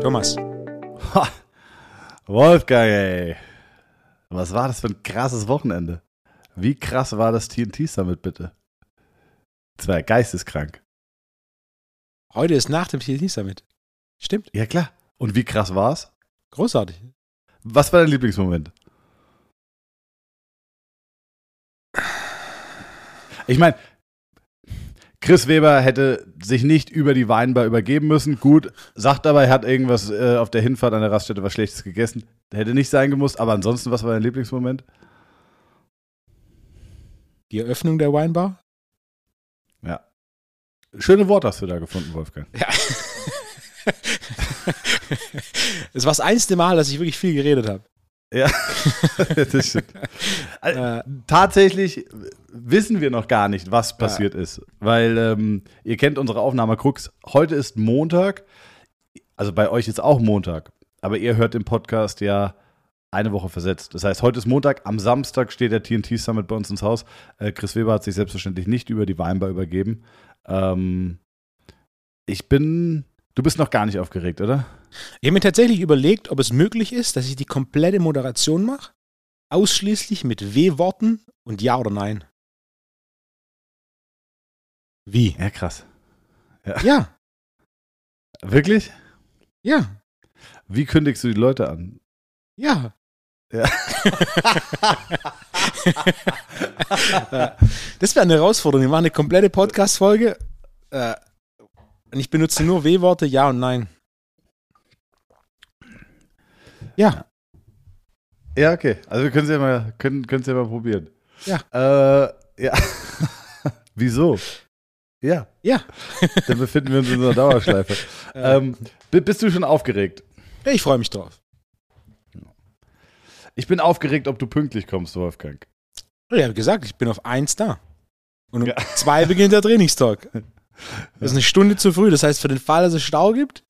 Thomas. Ha, Wolfgang, ey. Was war das für ein krasses Wochenende? Wie krass war das TNT Summit bitte? Das war ja geisteskrank. Heute ist nach dem TNT Summit. Stimmt. Ja, klar. Und wie krass war's? Großartig. Was war dein Lieblingsmoment? Ich meine, Chris Weber hätte sich nicht über die Weinbar übergeben müssen. Gut, sagt aber, er hat irgendwas äh, auf der Hinfahrt an der Raststätte was Schlechtes gegessen. Hätte nicht sein gemusst, aber ansonsten, was war dein Lieblingsmoment? Die Eröffnung der Weinbar? Ja. Schöne Worte hast du da gefunden, Wolfgang. Ja. Es war das einzige Mal, dass ich wirklich viel geredet habe. Ja, das stimmt. Äh, Tatsächlich wissen wir noch gar nicht, was passiert ist, weil ähm, ihr kennt unsere Aufnahme Krux. Heute ist Montag, also bei euch ist auch Montag, aber ihr hört den Podcast ja eine Woche versetzt. Das heißt, heute ist Montag, am Samstag steht der TNT Summit bei uns ins Haus. Äh, Chris Weber hat sich selbstverständlich nicht über die Weinbar übergeben. Ähm, ich bin, du bist noch gar nicht aufgeregt, oder? Ich habe mir tatsächlich überlegt, ob es möglich ist, dass ich die komplette Moderation mache. Ausschließlich mit W-Worten und Ja oder Nein. Wie? Ja, krass. Ja, Wirklich? ja, Wie kündigst du die Leute an? ja. Ja. das wäre eine Herausforderung. Wir machen eine komplette Podcast-Folge äh, und ich benutze nur W-Worte, Ja und Nein. Ja, Ja, okay. Also wir können es ja mal, können, können ja mal probieren. Ja. Äh, ja. Wieso? Ja, ja. dann befinden wir uns in unserer Dauerschleife. ähm, bi- bist du schon aufgeregt? Ich freue mich drauf. Ich bin aufgeregt, ob du pünktlich kommst, Wolfgang. Ich habe gesagt, ich bin auf eins da. Und um Ja. zwei beginnt der Trainingstag. Das ist eine Stunde zu früh. Das heißt, für den Fall, dass es Stau gibt,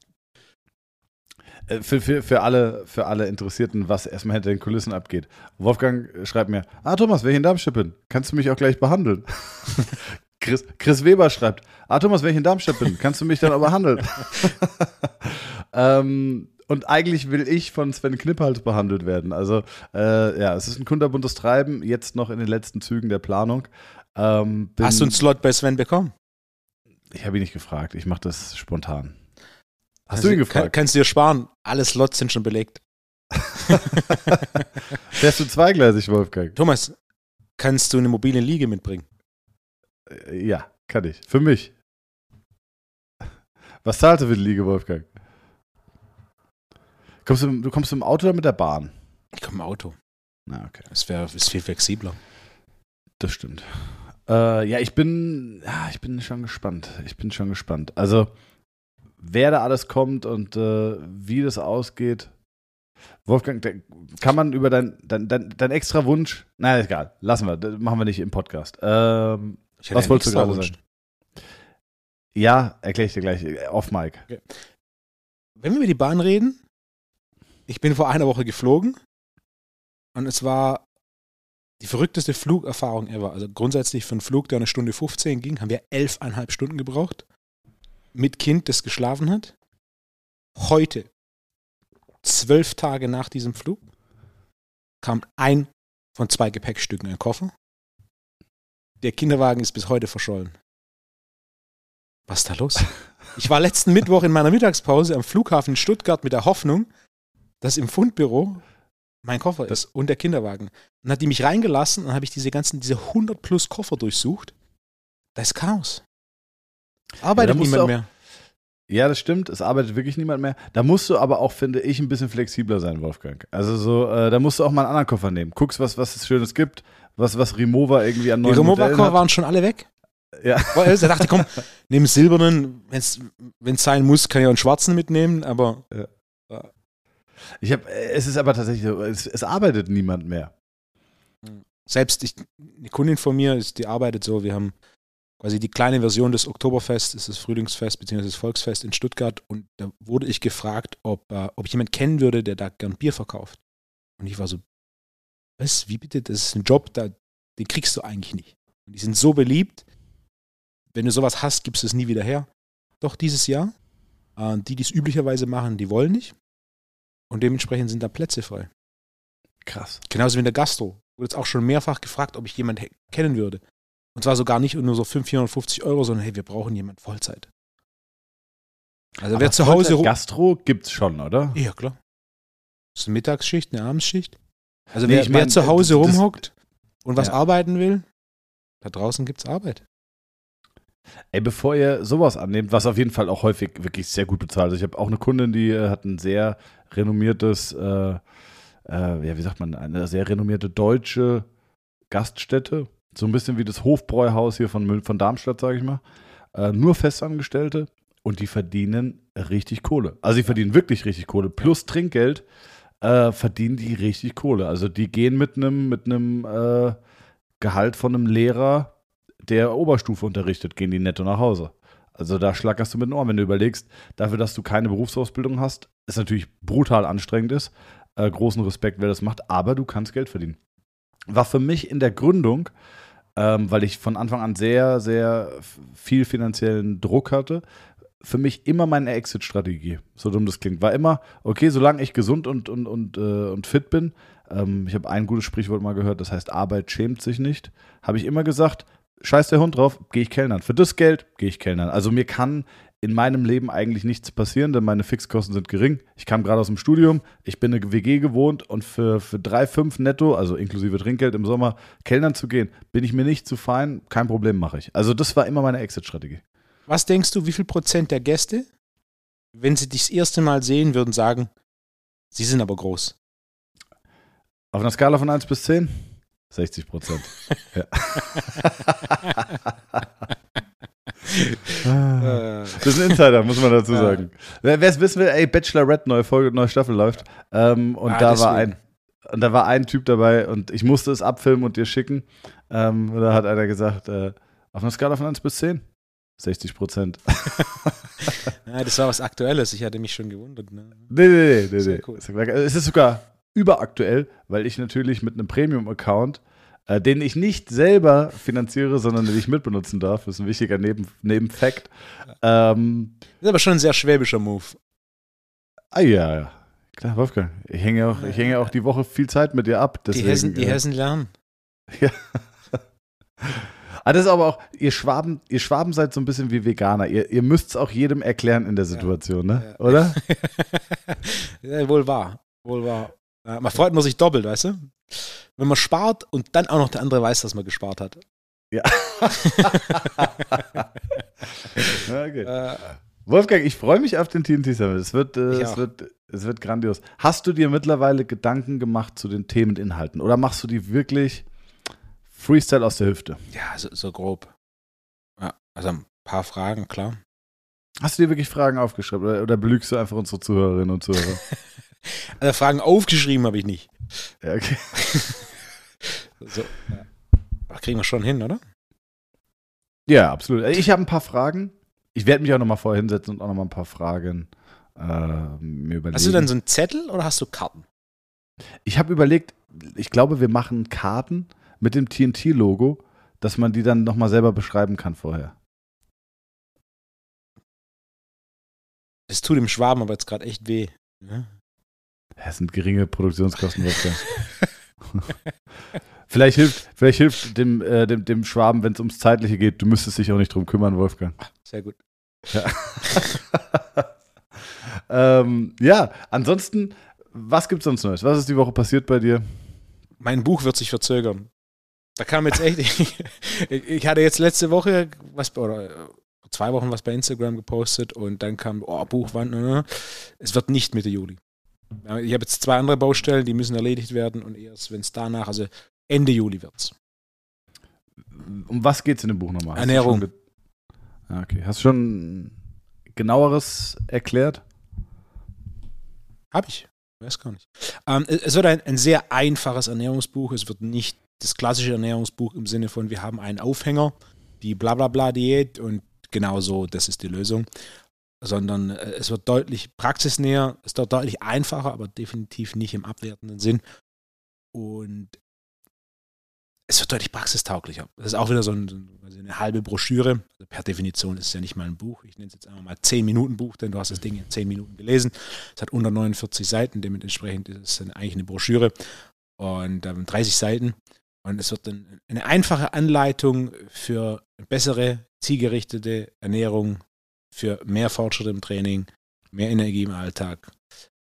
Äh, Für, für, für, alle, für alle Interessierten, was erstmal hinter den Kulissen abgeht. Wolfgang schreibt mir, ah Thomas, wenn ich in Darmstadt bin, kannst du mich auch gleich behandeln. Chris, Chris Weber schreibt, ah Thomas, wenn ich in Darmstadt bin, kannst du mich dann auch behandeln. ähm, und eigentlich will ich von Sven Knippals behandelt werden. Also äh, ja, es ist ein kunterbuntes Treiben, jetzt noch in den letzten Zügen der Planung. Ähm, hast du einen Slot bei Sven bekommen. Ich habe ihn nicht gefragt, ich mache das spontan. Hast Also, du ihn Kann, gefragt? kannst du dir sparen. Alle Slots sind schon belegt. Fährst du zweigleisig, Wolfgang? Thomas, kannst du eine mobile Liege mitbringen? Äh, Ja, kann ich. Für mich. Was zahlst du für die Liege, Wolfgang? Kommst du, du kommst du im Auto oder mit der Bahn? Ich komme im Auto. Na, okay. Das wäre ist viel flexibler. Das stimmt. Äh, ja, ich bin, ich bin schon gespannt. Ich bin schon gespannt. Also, wer da alles kommt und äh, wie das ausgeht. Wolfgang, kann man über dein, dein, dein, dein extra Wunsch, na egal, lassen wir, das machen wir nicht im Podcast. Ähm, Was wolltest du gerade sagen? ja, erkläre ich dir gleich, off Mike. Wenn wir über die Bahn reden, ich bin vor einer Woche geflogen und es war die verrückteste Flugerfahrung ever. Also grundsätzlich für einen Flug, der eine Stunde 15 ging, haben wir elfeinhalb Stunden gebraucht. Mit Kind, das geschlafen hat. Heute, zwölf Tage nach diesem Flug, kam ein von zwei Gepäckstücken in den Koffer. Der Kinderwagen ist bis heute verschollen. Was ist da los? Ich war letzten Mittwoch in meiner Mittagspause am Flughafen in Stuttgart mit der Hoffnung, dass im Fundbüro mein Koffer ist und der Kinderwagen. Dann hat die mich reingelassen und dann habe ich diese ganzen, diese 100 plus Koffer durchsucht. Da ist Chaos. Arbeitet du niemand auch- mehr. Ja, das stimmt. Es arbeitet wirklich niemand mehr. Da musst du aber auch, finde ich, ein bisschen flexibler sein, Wolfgang. Also so, äh, da musst du auch mal einen anderen Koffer nehmen. Guckst, was, was es Schönes gibt, was, was Remova irgendwie an Die neuen Modellen Remover-Koffer waren schon alle weg. Ja. Er dachte, komm, nimm silbernen, wenn es sein muss, kann ich auch einen schwarzen mitnehmen, aber Ich hab, äh, es ist aber tatsächlich so, es, es arbeitet niemand mehr. selbst ich, eine Kundin von mir, ist, die arbeitet so, wir haben quasi die kleine Version des Oktoberfest, ist das Frühlingsfest bzw. das Volksfest in Stuttgart und da wurde ich gefragt, ob, äh, ob ich jemanden kennen würde, der da gern Bier verkauft. Und ich war so, was, wie bitte, das ist ein Job, da, den kriegst du eigentlich nicht. Und die sind so beliebt, wenn du sowas hast, gibst du es nie wieder her. Doch dieses Jahr. Äh, die, die es üblicherweise machen, die wollen nicht. Und dementsprechend sind da Plätze frei. Krass. Genauso wie in der Gastro. Wurde jetzt auch schon mehrfach gefragt, ob ich jemanden kennen würde. Und zwar sogar nicht nur so 500, 450 Euro, sondern hey, wir brauchen jemanden Vollzeit. Also Aber wer zu Hause. Gastro gibt's schon, oder? Ja, klar. Das ist eine Mittagsschicht, eine Abendsschicht. Also nee, wer, ich mein, wer, zu Hause das, rumhockt und was ja. arbeiten will, da draußen gibt's Arbeit. Ey, bevor ihr sowas annehmt, was auf jeden Fall auch häufig wirklich sehr gut bezahlt ist. Also ich habe auch eine Kundin, die äh, hat ein sehr renommiertes, äh, äh, ja, wie sagt man, eine sehr renommierte deutsche Gaststätte. So ein bisschen wie das Hofbräuhaus hier von, von Darmstadt, sage ich mal. Äh, nur Festangestellte und die verdienen richtig Kohle. Also die verdienen wirklich richtig Kohle. Plus Trinkgeld äh, verdienen die richtig Kohle. Also die gehen mit einem mit äh, Gehalt von einem Lehrer, der Oberstufe unterrichtet, gehen die netto nach Hause. Also da schlackerst du mit den Ohren, wenn du überlegst, dafür, dass du keine Berufsausbildung hast, ist natürlich brutal anstrengend ist. Äh, großen Respekt, wer das macht, aber du kannst Geld verdienen. War für mich in der Gründung ähm, weil ich von Anfang an sehr, sehr viel finanziellen Druck hatte. Für mich immer meine Exit-Strategie, so dumm das klingt, war immer, okay, solange ich gesund und, und, und, äh, und fit bin, ähm, ich habe ein gutes Sprichwort mal gehört, das heißt, Arbeit schämt sich nicht, habe ich immer gesagt, scheiß der Hund drauf, gehe ich Kellnern. Für das Geld gehe ich Kellnern. Also mir kann in meinem Leben eigentlich nichts passieren, denn meine Fixkosten sind gering. Ich kam gerade aus dem Studium, ich bin eine WG gewohnt und für, für 3,5 netto, also inklusive Trinkgeld im Sommer, Kellnern zu gehen, bin ich mir nicht zu fein, kein Problem mache ich. Also das war immer meine Exit-Strategie. Was denkst du, wie viel Prozent der Gäste, wenn sie dich das erste Mal sehen, würden sagen, sie sind aber groß? Auf einer Skala von 1 bis 10? 60 Prozent. Ah. das ist ein Insider, muss man dazu sagen. Wer es wissen will, ey, Bachelorette, neue Folge, neue Staffel läuft. Ähm, und ah, da war ein. Und da war ein Typ dabei und ich musste es abfilmen und dir schicken. Ähm, da hat einer gesagt, äh, auf einer Skala von 1 bis 10? 60 Prozent. ja, das war was Aktuelles, ich hatte mich schon gewundert. Ne? Nee, nee, nee, nee. Cool. Es ist sogar überaktuell, weil ich natürlich mit einem Premium-Account äh, den ich nicht selber finanziere, sondern den ich mitbenutzen darf. Das ist ein wichtiger Neben Nebenfakt. Ähm, das ist aber schon ein sehr schwäbischer Move. Ah ja, ja. Klar, Wolfgang. Ich hänge auch, ich hänge auch die Woche viel Zeit mit dir ab. Deswegen, die, Hessen, die äh, Hessen lernen. Ja. Ah, das ist aber auch, ihr Schwaben, ihr Schwaben seid so ein bisschen wie Veganer. Ihr, ihr müsst es auch jedem erklären in der Situation, ne? ja. ne? Oder? ja, wohl wahr. Wohl wahr. Ja, man freut man sich doppelt, weißt du? Wenn man spart und dann auch noch der andere weiß, dass man gespart hat. Ja. okay. Äh, Wolfgang, ich freue mich auf den TNT Summit. Es wird, äh, es, wird, es wird grandios. Hast du dir mittlerweile Gedanken gemacht zu den Themeninhalten oder machst du die wirklich Freestyle aus der Hüfte? Ja, so, so grob. Ja, also ein paar Fragen, klar. Hast du dir wirklich Fragen aufgeschrieben oder, oder belügst du einfach unsere Zuhörerinnen und Zuhörer? Also Fragen aufgeschrieben habe ich nicht. Ja, okay. so, ja. Aber kriegen wir schon hin, oder? Ja, absolut. Ich habe ein paar Fragen. Ich werde mich auch nochmal vorher hinsetzen und auch nochmal ein paar Fragen äh, mir überlegen. Hast du dann so einen Zettel oder hast du Karten? Ich habe überlegt, ich glaube, wir machen Karten mit dem TNT-Logo, dass man die dann nochmal selber beschreiben kann vorher. Es tut dem Schwaben aber jetzt gerade echt weh. Ja? Das sind geringe Produktionskosten. vielleicht hilft, vielleicht hilft dem, äh, dem, dem Schwaben, wenn es ums Zeitliche geht. Du müsstest dich auch nicht drum kümmern, Wolfgang. Sehr gut. Ja, ähm, ja ansonsten, was gibt es sonst Neues? Was ist die Woche passiert bei dir? Mein Buch wird sich verzögern. Da kam jetzt echt. ich, ich hatte jetzt letzte Woche was, oder zwei Wochen was bei Instagram gepostet und dann kam, oh, Buchwand, ne, ne. es wird nicht Mitte Juli. Ich habe jetzt zwei andere Baustellen, die müssen erledigt werden und erst, wenn es danach, also Ende Juli wird es. Um was geht es in dem Buch nochmal? Ernährung. Ah, okay. Hast du schon genaueres erklärt? Habe ich. Weiß gar nicht. Ähm, es wird ein, ein sehr einfaches Ernährungsbuch. Es wird nicht das klassische Ernährungsbuch im Sinne von, wir haben einen Aufhänger, die Blablabla-Diät und genau so, das ist die Lösung sondern äh, es wird deutlich praxisnäher, es wird deutlich einfacher, aber definitiv nicht im abwertenden Sinn. Und es wird deutlich praxistauglicher. Das ist auch wieder so, ein, eine halbe Broschüre. per Definition ist es ja nicht mal ein Buch. Ich nenne es jetzt einfach mal 10 Minuten Buch, denn du hast das Ding in 10 Minuten gelesen. Es hat 149 Seiten, dementsprechend ist es eigentlich eine Broschüre und ähm, 30 Seiten. Und es wird dann eine einfache Anleitung für bessere, zielgerichtete Ernährung, für mehr Fortschritt im Training, mehr Energie im Alltag.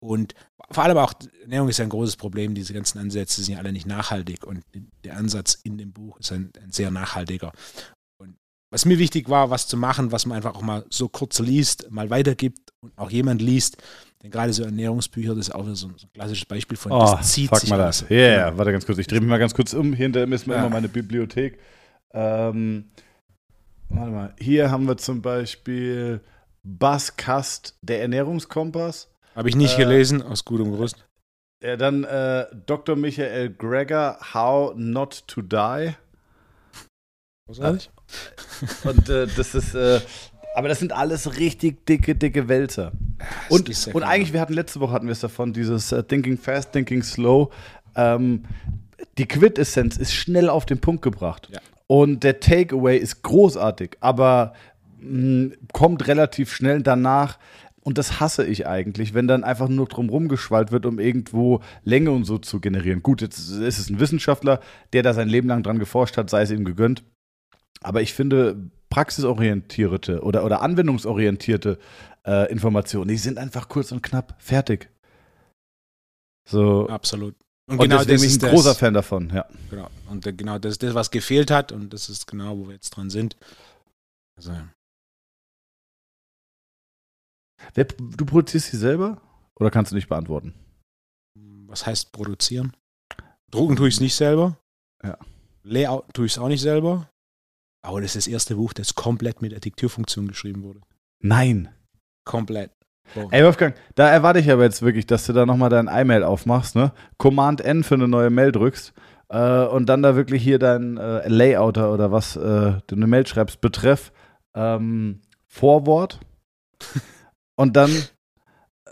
Und vor allem auch, Ernährung ist ja ein großes Problem. Diese ganzen Ansätze sind ja alle nicht nachhaltig. Und der Ansatz in dem Buch ist ein, ein sehr nachhaltiger. Und was mir wichtig war, was zu machen, was man einfach auch mal so kurz liest, mal weitergibt und auch jemand liest, denn gerade so Ernährungsbücher, das ist auch so ein, so ein klassisches Beispiel von, oh, das zieht fuck sich mal das. Ja, yeah, warte ganz kurz. Ich drehe mich mal ganz kurz um. Hinter ist mir ja. immer meine Bibliothek. Ähm, warte mal. Hier haben wir zum Beispiel Buzzcast, der Ernährungskompass. Habe ich nicht äh, gelesen, aus gutem Gerüst. Ja, dann äh, Dr. Michael Greger, How Not to Die. Was Großartig. Und äh, das ist, äh, aber das sind alles richtig dicke, dicke Wälzer. Und, und eigentlich, wir hatten letzte Woche hatten wir es davon, dieses uh, Thinking Fast, Thinking Slow. Ähm, die Quintessenz ist schnell auf den Punkt gebracht. Ja. Und der Takeaway ist großartig, aber mh, kommt relativ schnell danach. Und das hasse ich eigentlich, wenn dann einfach nur drum rumgeschwallt wird, um irgendwo Länge und so zu generieren. Gut, jetzt ist es ein Wissenschaftler, der da sein Leben lang dran geforscht hat, sei es ihm gegönnt. Aber ich finde, praxisorientierte oder, oder anwendungsorientierte äh, Informationen, die sind einfach kurz und knapp fertig. So. Absolut. Und, und genau deswegen bin ich ein großer das, Fan davon, ja. Genau. Und genau das ist das, was gefehlt hat und das ist genau, wo wir jetzt dran sind. Also. Wer, du produzierst sie selber oder kannst du nicht beantworten? Was heißt produzieren? Drucken tue ich es nicht selber. Ja. Layout tue ich es auch nicht selber. Aber das ist das erste Buch, das komplett mit der Diktierfunktion geschrieben wurde. Nein. Komplett. Boah. Ey, Wolfgang, da erwarte ich aber jetzt wirklich, dass du da nochmal dein iMail aufmachst, ne? Command N für eine neue Mail drückst äh, und dann da wirklich hier dein äh, Layouter oder was äh, du eine Mail schreibst, betreff ähm, Vorwort und dann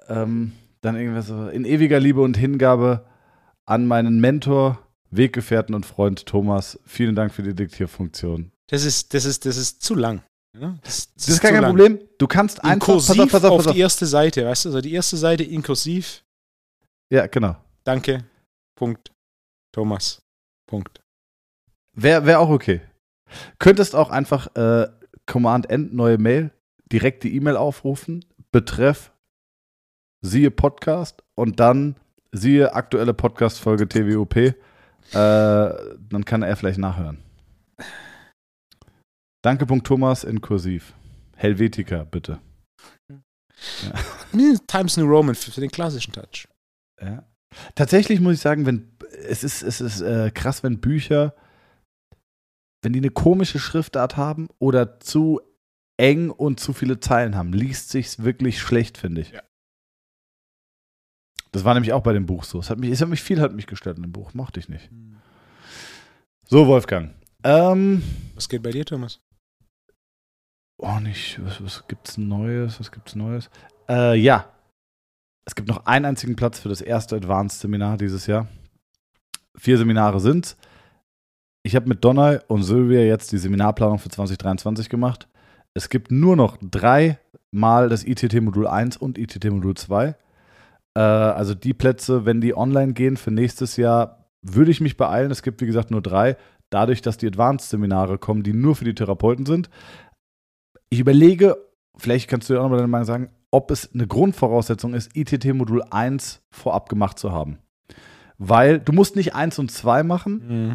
ähm, dann irgendwas so in ewiger Liebe und Hingabe an meinen Mentor, Weggefährten und Freund Thomas. Vielen Dank für die Diktierfunktion. Das ist, das ist, das ist zu lang. Ja, das, das, das, ist gar kein lang. Problem. Du kannst einfach pass auf, pass auf, pass auf. die erste Seite, weißt du? Also die erste Seite inkursiv. Ja, genau. Danke. Punkt. Thomas. Punkt. Wäre wär auch okay. Könntest auch einfach äh, Command End neue Mail, direkt die E-Mail aufrufen, betreff siehe Podcast und dann siehe aktuelle Podcast-Folge TWOP. Äh, dann kann er vielleicht nachhören. Danke, Punkt Thomas in Kursiv. Helvetica, bitte. Ja. Times New Roman für, den klassischen Touch. Ja. Tatsächlich muss ich sagen, wenn es ist, es ist äh, krass, wenn Bücher, wenn die eine komische Schriftart haben oder zu eng und zu viele Zeilen haben, liest sich's wirklich schlecht, finde ich. Ja. Das war nämlich auch bei dem Buch so. Es hat mich, es hat mich viel hat mich gestört in dem Buch. Mochte ich nicht. Hm. So, Wolfgang. Ähm, Was geht bei dir, Thomas? Oh, nicht. Was, was gibt's Neues? Was gibt's Neues? Äh, ja. Es gibt noch einen einzigen Platz für das erste Advanced-Seminar dieses Jahr. Vier Seminare sind's. Ich habe mit Donner und Sylvia jetzt die Seminarplanung für 2023 gemacht. Es gibt nur noch drei Mal das ITT-Modul 1 und ITT-Modul 2. Äh, also die Plätze, wenn die online gehen für nächstes Jahr, würde ich mich beeilen. Es gibt, wie gesagt, nur drei. Dadurch, dass die Advanced-Seminare kommen, die nur für die Therapeuten sind, ich überlege, vielleicht kannst du dir auch noch deine Meinung sagen, ob es eine Grundvoraussetzung ist, ITT Modul 1 vorab gemacht zu haben. Weil du musst nicht 1 und 2 machen, mhm.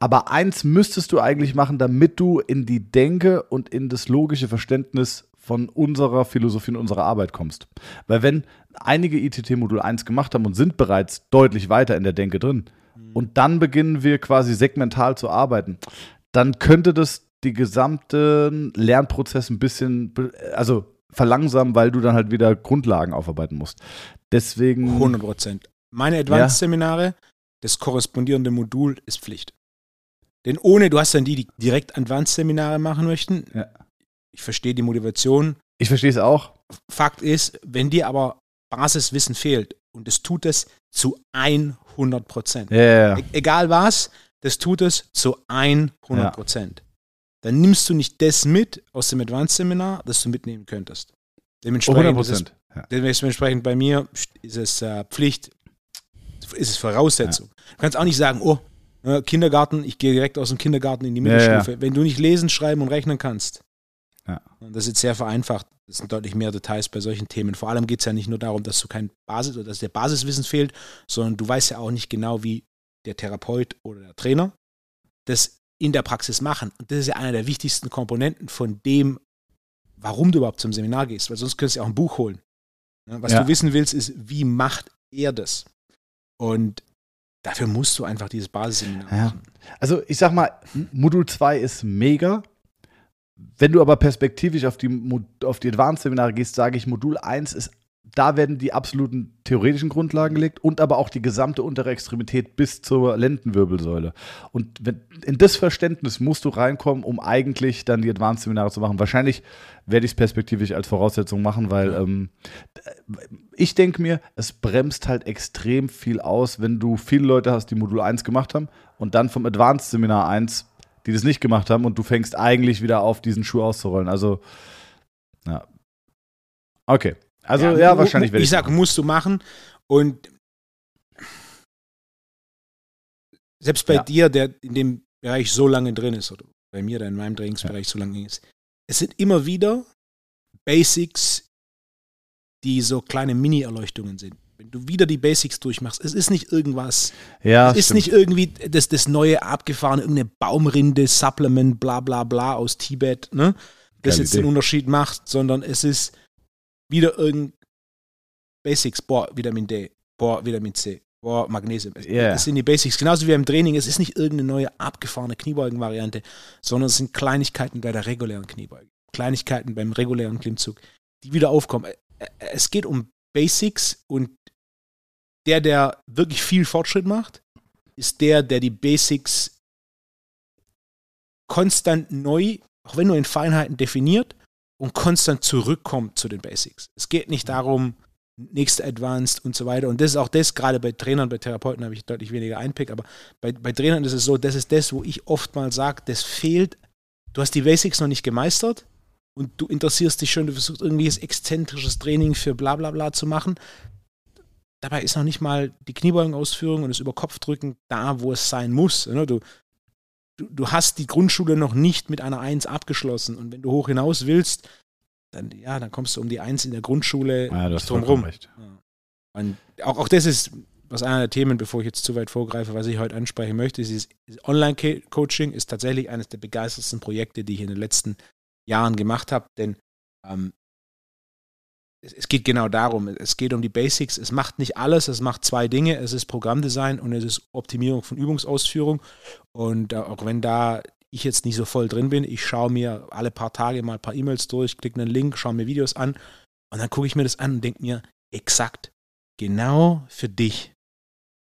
aber 1 müsstest du eigentlich machen, damit du in die Denke und in das logische Verständnis von unserer Philosophie und unserer Arbeit kommst. Weil wenn einige ITT Modul 1 gemacht haben und sind bereits deutlich weiter in der Denke drin mhm. und dann beginnen wir quasi segmental zu arbeiten, dann könnte das die gesamten Lernprozess ein bisschen, also verlangsamen, weil du dann halt wieder Grundlagen aufarbeiten musst. Deswegen. 100 Prozent. Meine Advanced-Seminare, ja. das korrespondierende Modul ist Pflicht. Denn ohne, du hast dann die, die direkt Advanced-Seminare machen möchten. Ja. Ich verstehe die Motivation. Ich verstehe es auch. Fakt ist, wenn dir aber Basiswissen fehlt, und es tut es zu 100 Prozent. Ja, e egal was, das tut es zu 100 Prozent dann nimmst du nicht das mit aus dem Advanced-Seminar, das du mitnehmen könntest. Dementsprechend, ist es, ja. dementsprechend bei mir ist es äh, Pflicht, ist es Voraussetzung. Ja. Du kannst auch nicht sagen, oh, äh, Kindergarten, ich gehe direkt aus dem Kindergarten in die Mittelstufe. Ja, Wenn du nicht lesen, schreiben und rechnen kannst, ja. das ist jetzt sehr vereinfacht. Das sind deutlich mehr Details bei solchen Themen. Vor allem geht es ja nicht nur darum, dass du kein Basis oder dass der Basiswissen fehlt, sondern du weißt ja auch nicht genau, wie der Therapeut oder der Trainer das in der Praxis machen. Und das ist ja einer der wichtigsten Komponenten von dem, warum du überhaupt zum Seminar gehst, weil sonst könntest du auch ein Buch holen. Was ja. du wissen willst, ist, wie macht er das? Und dafür musst du einfach dieses Basisseminar ja. machen. Also ich sag mal, Modul 2 ist mega. Wenn du aber perspektivisch auf die, auf die Advanced-Seminare gehst, sage ich, Modul 1 ist da werden die absoluten theoretischen Grundlagen gelegt und aber auch die gesamte untere Extremität bis zur Lendenwirbelsäule. Und wenn, in das Verständnis musst du reinkommen, um eigentlich dann die Advanced-Seminare zu machen. Wahrscheinlich werde ich es perspektivisch als Voraussetzung machen, weil ähm, ich denke mir, es bremst halt extrem viel aus, wenn du viele Leute hast, die Modul 1 gemacht haben und dann vom Advanced-Seminar 1, die das nicht gemacht haben und du fängst eigentlich wieder auf, diesen Schuh auszurollen. Also, ja. Okay. Also ja, ja wahrscheinlich werde ich. Ich sag, musst du machen. Und selbst bei ja. dir, der in dem Bereich so lange drin ist, oder bei mir, der in meinem Trainingsbereich ja. so lange ist, es sind immer wieder Basics, die so kleine Mini-Erleuchtungen sind. Wenn du wieder die Basics durchmachst, es ist nicht irgendwas, ja, es ist stimmt. nicht irgendwie das, das neue abgefahrene, irgendeine Baumrinde, Supplement, bla bla bla aus Tibet, ne? das jetzt Idee. den Unterschied macht, sondern es ist wieder irgendein Basics, boah, Vitamin D, boah, Vitamin C, boah, Magnesium. Yeah. Das sind die Basics. Genauso wie im Training. Es ist nicht irgendeine neue abgefahrene Kniebeugen-Variante, sondern es sind Kleinigkeiten bei der regulären Kniebeuge. Kleinigkeiten beim regulären Klimmzug, die wieder aufkommen. Es geht um Basics und der, der wirklich viel Fortschritt macht, ist der, der die Basics konstant neu, auch wenn nur in Feinheiten definiert und konstant zurückkommt zu den Basics. Es geht nicht darum, nächste Advanced und so weiter. Und das ist auch das, gerade bei Trainern, bei Therapeuten habe ich deutlich weniger Einpick, aber bei, bei Trainern ist es so, das ist das, wo ich oft mal sage, das fehlt. Du hast die Basics noch nicht gemeistert und du interessierst dich schon, du versuchst irgendwie das exzentrisches Training für bla bla bla zu machen. Dabei ist noch nicht mal die Kniebeugenausführung und das Überkopfdrücken da, wo es sein muss. Ne? Du, du, du hast die Grundschule noch nicht mit einer Eins abgeschlossen. Und wenn du hoch hinaus willst, dann, ja, dann kommst du um die Eins in der Grundschule ja, nicht drum rum. Recht. Und auch, auch das ist was einer der Themen, bevor ich jetzt zu weit vorgreife, was ich heute ansprechen möchte, ist Online-Coaching ist tatsächlich eines der begeistertsten Projekte, die ich in den letzten Jahren gemacht habe, denn ähm, es geht genau darum, es geht um die Basics. Es macht nicht alles, es macht zwei Dinge. Es ist Programmdesign und es ist Optimierung von Übungsausführung. Und äh, auch wenn da ich jetzt nicht so voll drin bin, ich schaue mir alle paar Tage mal ein paar E-Mails durch, klicke einen Link, schaue mir Videos an und dann gucke ich mir das an und denke mir, exakt, genau für dich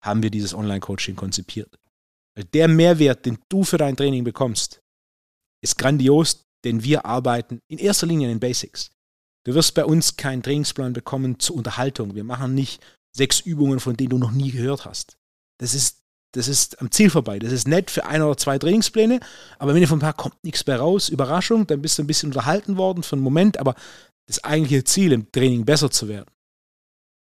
haben wir dieses Online-Coaching konzipiert. Weil der Mehrwert, den du für dein Training bekommst, ist grandios, denn wir arbeiten in erster Linie in den Basics. Du wirst bei uns keinen Trainingsplan bekommen zur Unterhaltung. Wir machen nicht sechs Übungen, von denen du noch nie gehört hast. Das ist, das ist am Ziel vorbei. Das ist nett für ein oder zwei Trainingspläne, aber wenn dir vom Tag kommt nichts mehr raus, Überraschung, dann bist du ein bisschen unterhalten worden für einen Moment, aber das eigentliche Ziel im Training besser zu werden,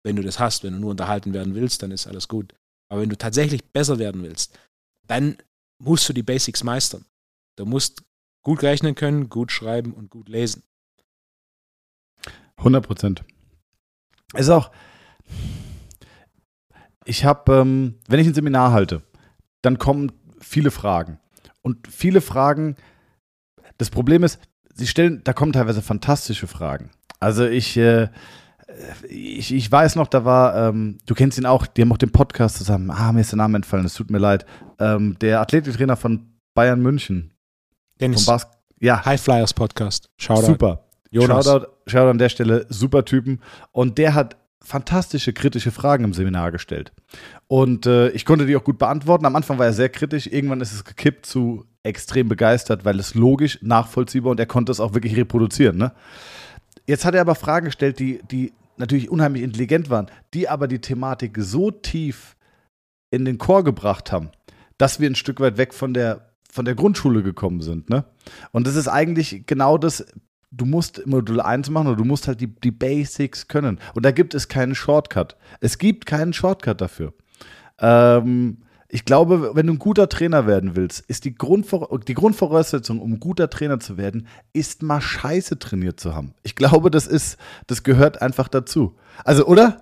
wenn du das hast, wenn du nur unterhalten werden willst, dann ist alles gut. Aber wenn du tatsächlich besser werden willst, dann musst du die Basics meistern. Du musst gut rechnen können, gut schreiben und gut lesen. 100 Prozent. Es ist auch, ich habe, ähm, wenn ich ein Seminar halte, dann kommen viele Fragen. Und viele Fragen, das Problem ist, sie stellen, da kommen teilweise fantastische Fragen. Also ich, äh, ich, ich weiß noch, da war, ähm, du kennst ihn auch, die haben auch den Podcast zusammen. Ah, mir ist der Name entfallen, es tut mir leid. Ähm, der Athletiktrainer von Bayern München. Dennis. Vom Bas ja. High Flyers Podcast. Shoutout. Super. Jonas. Shoutout, Shoutout an der Stelle, super Typen. Und der hat fantastische kritische Fragen im Seminar gestellt. Und äh, ich konnte die auch gut beantworten. Am Anfang war er sehr kritisch, irgendwann ist es gekippt zu extrem begeistert, weil es logisch, nachvollziehbar und er konnte es auch wirklich reproduzieren. Ne? Jetzt hat er aber Fragen gestellt, die, die natürlich unheimlich intelligent waren, die aber die Thematik so tief in den Chor gebracht haben, dass wir ein Stück weit weg von der von der Grundschule gekommen sind. Ne? Und das ist eigentlich genau das, du musst Modul 1 machen oder du musst halt die, die Basics können. Und da gibt es keinen Shortcut. Es gibt keinen Shortcut dafür. Ähm, ich glaube, wenn du ein guter Trainer werden willst, ist die, Grundvor die Grundvoraussetzung, um ein guter Trainer zu werden, ist mal Scheiße trainiert zu haben. Ich glaube, das ist, das gehört einfach dazu. Also, oder?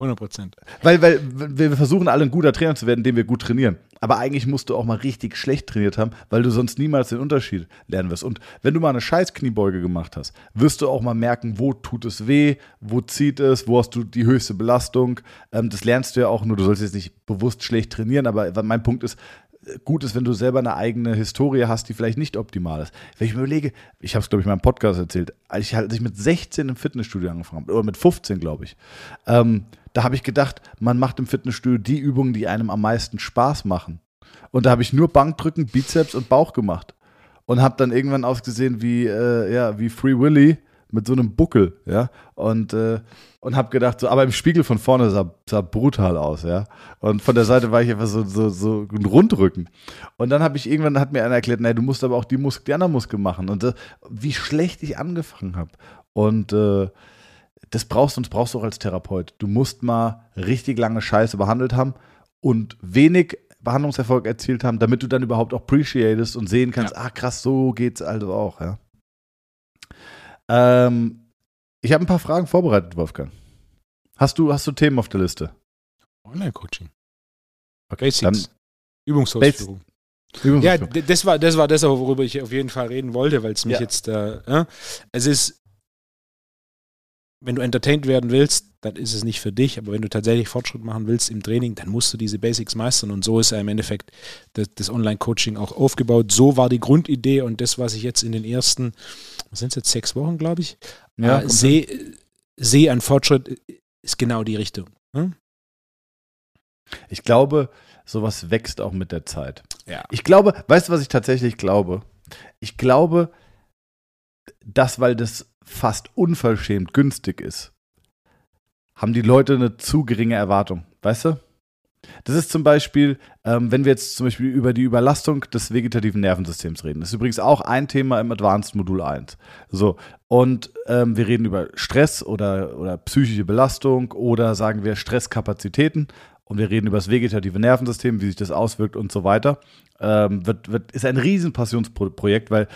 100 Prozent. Weil, weil wir versuchen alle ein guter Trainer zu werden, indem wir gut trainieren. Aber eigentlich musst du auch mal richtig schlecht trainiert haben, weil du sonst niemals den Unterschied lernen wirst. Und wenn du mal eine scheiß Kniebeuge gemacht hast, wirst du auch mal merken, wo tut es weh, wo zieht es, wo hast du die höchste Belastung. Ähm, das lernst du ja auch nur, du sollst jetzt nicht bewusst schlecht trainieren, aber mein Punkt ist, gut ist, wenn du selber eine eigene Historie hast, die vielleicht nicht optimal ist. Wenn ich mir überlege, ich habe es, glaube ich, in meinem Podcast erzählt, als ich, als ich mit 16 im Fitnessstudio angefangen habe, oder mit 15, glaube ich, ähm, da habe ich gedacht, man macht im Fitnessstudio die Übungen, die einem am meisten Spaß machen. Und da habe ich nur Bankdrücken, Bizeps und Bauch gemacht. Und habe dann irgendwann ausgesehen wie, äh, ja, wie Free Willy mit so einem Buckel, ja. Und, äh, und habe gedacht, so, aber im Spiegel von vorne sah, sah brutal aus, ja. Und von der Seite war ich einfach so, so, so ein Rundrücken. Und dann habe ich irgendwann, hat mir einer erklärt, nein, du musst aber auch die, Mus die anderen Muskeln machen. Und äh, wie schlecht ich angefangen habe. Und äh, das brauchst du und das brauchst du auch als Therapeut. Du musst mal richtig lange Scheiße behandelt haben und wenig Behandlungserfolg erzielt haben, damit du dann überhaupt auch appreciatest und sehen kannst, ja. ah krass, so geht's also auch, ja. Ähm, ich habe ein paar Fragen vorbereitet, Wolfgang. Hast du, hast du Themen auf der Liste? Online-Coaching. Okay, Basics. Übungsausführung. Bas ja, das war, das war das, worüber ich auf jeden Fall reden wollte, weil es mich ja. jetzt, äh, es ist, wenn du entertained werden willst, dann ist es nicht für dich, aber wenn du tatsächlich Fortschritt machen willst im Training, dann musst du diese Basics meistern und so ist ja im Endeffekt das, das Online-Coaching auch aufgebaut. So war die Grundidee und das, was ich jetzt in den ersten, was sind es jetzt, sechs Wochen, glaube ich, ja, äh, sehe seh an Fortschritt, ist genau die Richtung. Hm? Ich glaube, sowas wächst auch mit der Zeit. Ja. Ich glaube, weißt du, was ich tatsächlich glaube? Ich glaube, dass, weil das fast unverschämt günstig ist, haben die Leute eine zu geringe Erwartung. Weißt du? Das ist zum Beispiel, ähm, wenn wir jetzt zum Beispiel über die Überlastung des vegetativen Nervensystems reden. Das ist übrigens auch ein Thema im Advanced Modul 1. So, und ähm, wir reden über Stress oder, oder psychische Belastung oder sagen wir Stresskapazitäten und wir reden über das vegetative Nervensystem, wie sich das auswirkt und so weiter. Ähm, wird, wird, ist ein riesen Passionsprojekt, weil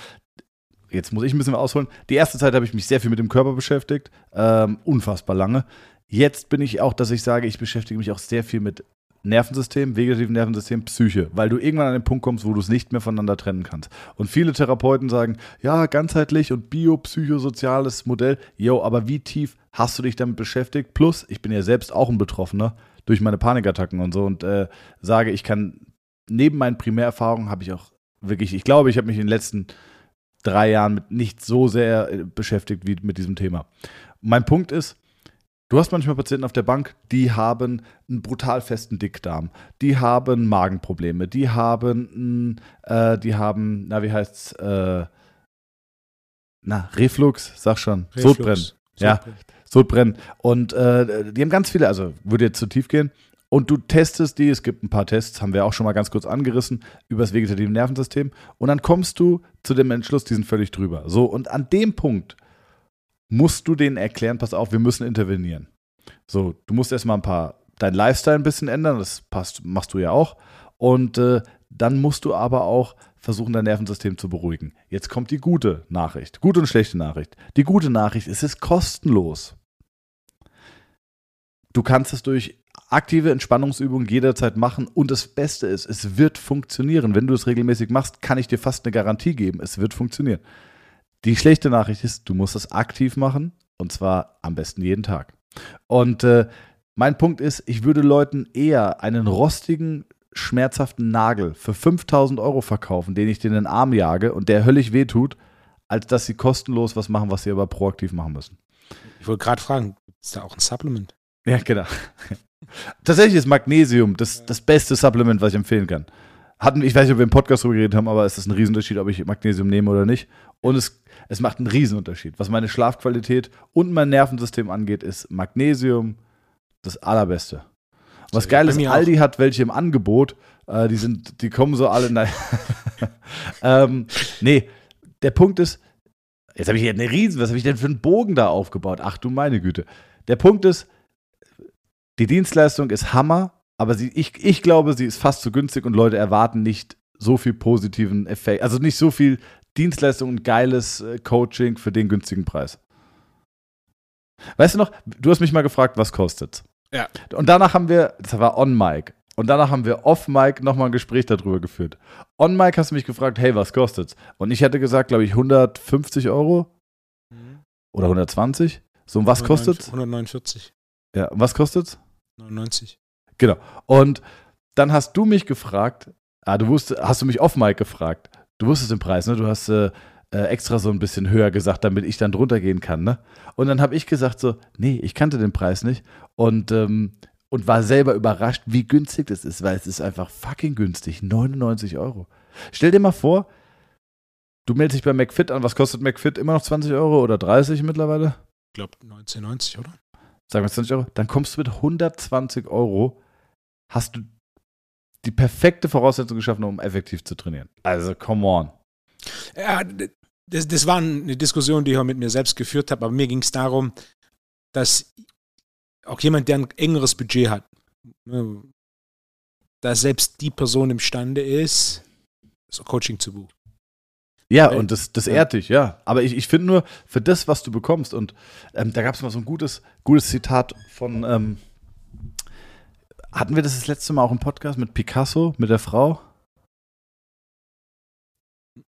jetzt muss ich ein bisschen ausholen. Die erste Zeit habe ich mich sehr viel mit dem Körper beschäftigt, ähm, unfassbar lange. Jetzt bin ich auch, dass ich sage, ich beschäftige mich auch sehr viel mit Nervensystem, vegetativen Nervensystem, Psyche, weil du irgendwann an den Punkt kommst, wo du es nicht mehr voneinander trennen kannst. Und viele Therapeuten sagen, ja, ganzheitlich und biopsychosoziales Modell, yo, aber wie tief hast du dich damit beschäftigt? Plus, ich bin ja selbst auch ein Betroffener durch meine Panikattacken und so und äh, sage, ich kann neben meinen Primärerfahrungen habe ich auch wirklich, ich glaube, ich habe mich in den letzten drei Jahren mit nicht so sehr äh, beschäftigt wie mit diesem Thema. Mein Punkt ist, Du hast manchmal Patienten auf der Bank, die haben einen brutal festen Dickdarm, die haben Magenprobleme, die haben, äh, die haben, na wie heißt's, äh, na Reflux, sag schon, Reflux. Sodbrennen, ja, Sodbrennen und äh, die haben ganz viele, also würde jetzt zu tief gehen. Und du testest die, es gibt ein paar Tests, haben wir auch schon mal ganz kurz angerissen, über das vegetative Nervensystem. Und dann kommst du zu dem Entschluss, die sind völlig drüber. So, und an dem Punkt musst du denen erklären, pass auf, wir müssen intervenieren. So, du musst erstmal ein paar, dein Lifestyle ein bisschen ändern, das passt, machst du ja auch. Und äh, dann musst du aber auch versuchen, dein Nervensystem zu beruhigen. Jetzt kommt die gute Nachricht. Gute und schlechte Nachricht. Die gute Nachricht, es ist kostenlos. Du kannst es durch aktive Entspannungsübungen jederzeit machen und das Beste ist, es wird funktionieren. Wenn du es regelmäßig machst, kann ich dir fast eine Garantie geben, es wird funktionieren. Die schlechte Nachricht ist, du musst es aktiv machen und zwar am besten jeden Tag. Und äh, mein Punkt ist, ich würde Leuten eher einen rostigen, schmerzhaften Nagel für 5000 Euro verkaufen, den ich denen in den Arm jage und der höllisch wehtut, als dass sie kostenlos was machen, was sie aber proaktiv machen müssen. Ich wollte gerade fragen, ist da auch ein Supplement? Ja, genau. Tatsächlich ist Magnesium das, das beste Supplement, was ich empfehlen kann. Hatten, ich weiß nicht, ob wir im Podcast darüber geredet haben, aber es ist ein Riesenunterschied, ob ich Magnesium nehme oder nicht. Und es, es macht einen Riesenunterschied. Was meine Schlafqualität und mein Nervensystem angeht, ist Magnesium das Allerbeste. Was geil ist, Aldi auch. hat welche im Angebot. Äh, die sind, die kommen so alle. Nein. ähm, nee, der Punkt ist, jetzt habe ich hier eine Riesen, was habe ich denn für einen Bogen da aufgebaut? Ach du meine Güte. Der Punkt ist, die Dienstleistung ist Hammer, aber sie, ich, ich glaube, sie ist fast zu günstig und Leute erwarten nicht so viel positiven Effekt, also nicht so viel Dienstleistung und geiles äh, Coaching für den günstigen Preis. Weißt du noch, du hast mich mal gefragt, was kostet's? Ja. Und danach haben wir, das war on Mic, und danach haben wir off Mic nochmal ein Gespräch darüber geführt. On Mic hast du mich gefragt, hey, was kostet's? Und ich hätte gesagt, glaube ich, 150 Euro mhm. oder 120. So, und was 149, kostet's? 149. Ja, und was kostet's? 99. Genau. Und dann hast du mich gefragt, ah, du wusstest, hast du mich off Mic gefragt. Du wusstest den Preis, ne? Du hast äh, äh, extra so ein bisschen höher gesagt, damit ich dann drunter gehen kann, ne? Und dann habe ich gesagt so, nee, ich kannte den Preis nicht und ähm, und war selber überrascht, wie günstig das ist, weil es ist einfach fucking günstig, 99 Euro. Stell dir mal vor, du meldest dich bei McFit an, was kostet McFit? Immer noch 20 Euro oder 30 mittlerweile? Ich glaube 19,90, oder? Sagen wir 20 Euro. Dann kommst du mit 120 Euro, hast du die perfekte Voraussetzung geschaffen, um effektiv zu trainieren. Also, come on. Ja, das, das war eine Diskussion, die ich auch mit mir selbst geführt habe, aber mir ging es darum, dass auch jemand, der ein engeres Budget hat, ne, dass selbst die Person imstande ist, so Coaching zu buchen. Ja, und das, das ehrt dich, ja. Aber ich, ich finde nur, für das, was du bekommst, und ähm, da gab es mal so ein gutes, gutes Zitat von, ähm, hatten wir das das letzte Mal auch im Podcast mit Picasso, mit der Frau?